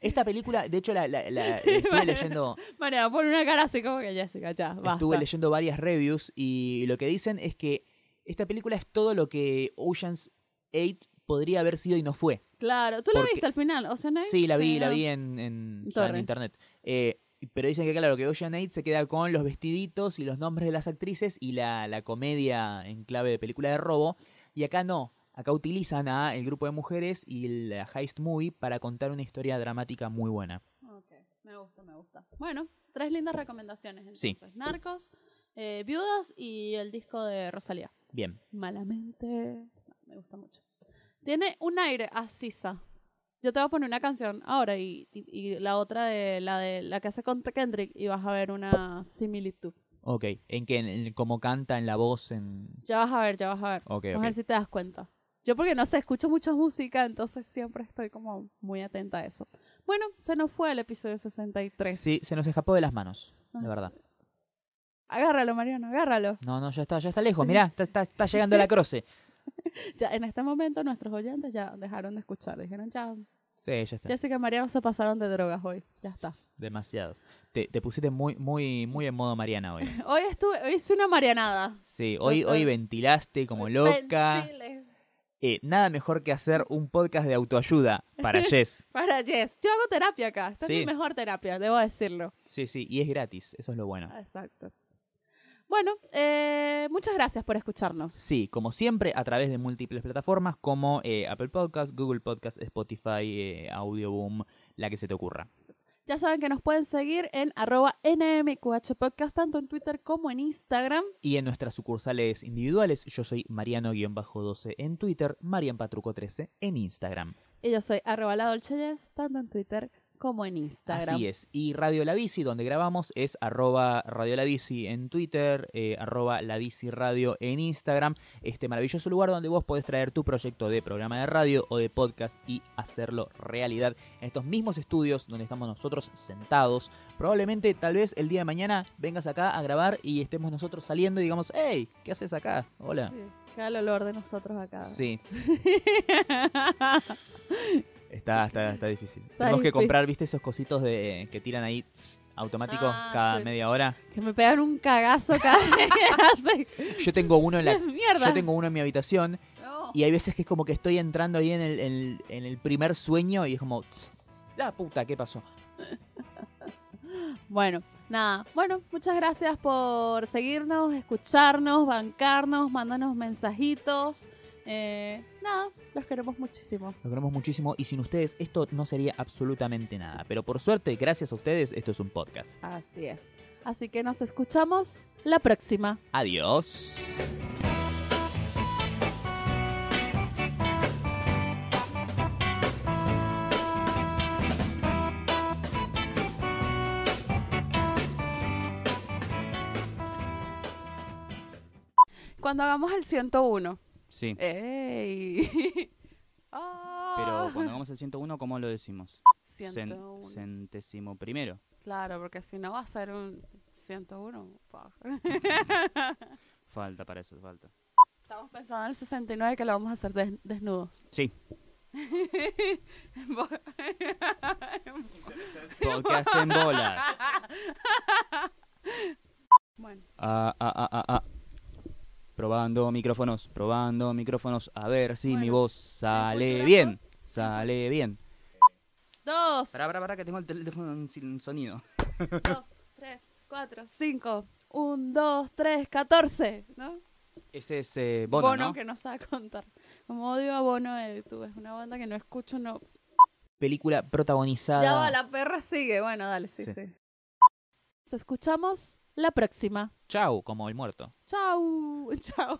Esta película, de hecho, la, la- la- estuve Vale. leyendo, pone una cara así como que ya, basta. estuve leyendo varias reviews y lo que dicen es que esta película es todo lo que Ocean's 8 podría haber sido y no fue. Claro, ¿tú la Porque- viste al final? Ocean Eight? Sí, la vi, la vi en, internet. Eh, pero dicen que, claro, que Ocean 8 se queda con los vestiditos y los nombres de las actrices y la, la comedia en clave de película de robo. Y acá no. Acá utilizan a el grupo de mujeres y la heist movie para contar una historia dramática muy buena. Ok, me gusta, me gusta. Bueno, tres lindas recomendaciones Sí. entonces. Narcos, eh, Viudas y el disco de Rosalía. Bien. Malamente, me gusta mucho. Tiene un aire a Sisa. Yo te voy a poner una canción ahora y, y- y la otra de la de la que hace con Kendrick y vas a ver una similitud. Ok. ¿En qué? En, en cómo canta, en la voz, en... Ya vas a ver, ya vas a ver. Vamos a ok. ver si te das cuenta. Yo porque no sé, escucho mucha música, entonces siempre estoy como muy atenta a eso. Bueno, se nos fue el episodio 63. Sí, se nos escapó de las manos, de verdad. Agárralo, Mariano, agárralo. No, no, ya está, ya está lejos. Sí. Mirá, está, está, está llegando la croce. Ya en este momento nuestros oyentes ya dejaron de escuchar. Dijeron, ya, Sí, ya está. Jessica y Mariano se pasaron de drogas hoy. Ya está. Demasiados. Te, te pusiste muy, muy, muy en modo Mariana hoy. Hoy estuve, hoy hice una marianada. Sí, hoy, hoy ventilaste como loca. Ventile. Eh, nada mejor que hacer un podcast de autoayuda para Jess. Para Jess. Yo hago terapia acá. Esta Sí. es mi mejor terapia, debo decirlo. Sí, sí, y es gratis, eso es lo bueno. Exacto. Bueno, eh, muchas gracias por escucharnos. Sí, como siempre, a través de múltiples plataformas como eh, Apple Podcast, Google Podcast, Spotify, eh, Audioboom, la que se te ocurra. Ya saben que nos pueden seguir en arroba NMQH Podcast, tanto en Twitter como en Instagram. Y en nuestras sucursales individuales, yo soy Mariano-12 en Twitter, Marian Patruco 13 en Instagram. Y yo soy arroba la Dolce Jess, tanto en Twitter como en Instagram. Así es. Y Radio La Bici, donde grabamos, es arroba Radio La Bici en Twitter, eh, arroba La Bici Radio en Instagram. Este maravilloso lugar donde vos podés traer tu proyecto de programa de radio o de podcast y hacerlo realidad en estos mismos estudios donde estamos nosotros sentados. Probablemente, tal vez el día de mañana vengas acá a grabar y estemos nosotros saliendo y digamos, hey, ¿qué haces acá? Hola. Sí, queda el olor de nosotros acá. Sí, está, está, está difícil. Está Tenemos que comprar, viste, esos cositos de que tiran ahí tss, automáticos Ah, cada sí. media hora. que me pegan un cagazo cada hace. Yo tengo uno en la, yo tengo uno en mi habitación No. y hay veces que es como que estoy entrando ahí en el, en, en el primer sueño y es como, tss, la puta, ¿qué pasó? Bueno, nada. Bueno, muchas gracias por seguirnos, escucharnos, bancarnos, mandarnos mensajitos. Eh, nada, los queremos muchísimo. Los queremos muchísimo y sin ustedes esto no sería absolutamente nada. Pero por suerte, gracias a ustedes, esto es un podcast. Así es. Así que nos escuchamos la próxima. Adiós. Cuando hagamos el 101. Sí. ¡Ey! Pero Ah, cuando hagamos el 101, ¿cómo lo decimos? Cen- 101. centésimo primero. Claro, porque si no va a ser un 101. fuck. Falta para eso, falta. Estamos pensando en el 69 que lo vamos a hacer des- desnudos. Sí. Podcast en bolas. bueno, Ah, ah, ah, ah, ah. Probando micrófonos, probando micrófonos. A ver si mi voz sale bien. Sale bien. dos, Pará, pará, pará, que tengo el teléfono sin sonido. dos, tres, cuatro, cinco, un, dos, tres, catorce, ¿no? Ese es eh, Bono, ¿no? que no sabe contar. Como odio a Bono de YouTube, es una banda que no escucho, no. Película protagonizada. Ya va, la perra sigue. Bueno, dale, sí, Sí. sí. Nos escuchamos la próxima. Chau, como el muerto. Chau, chau.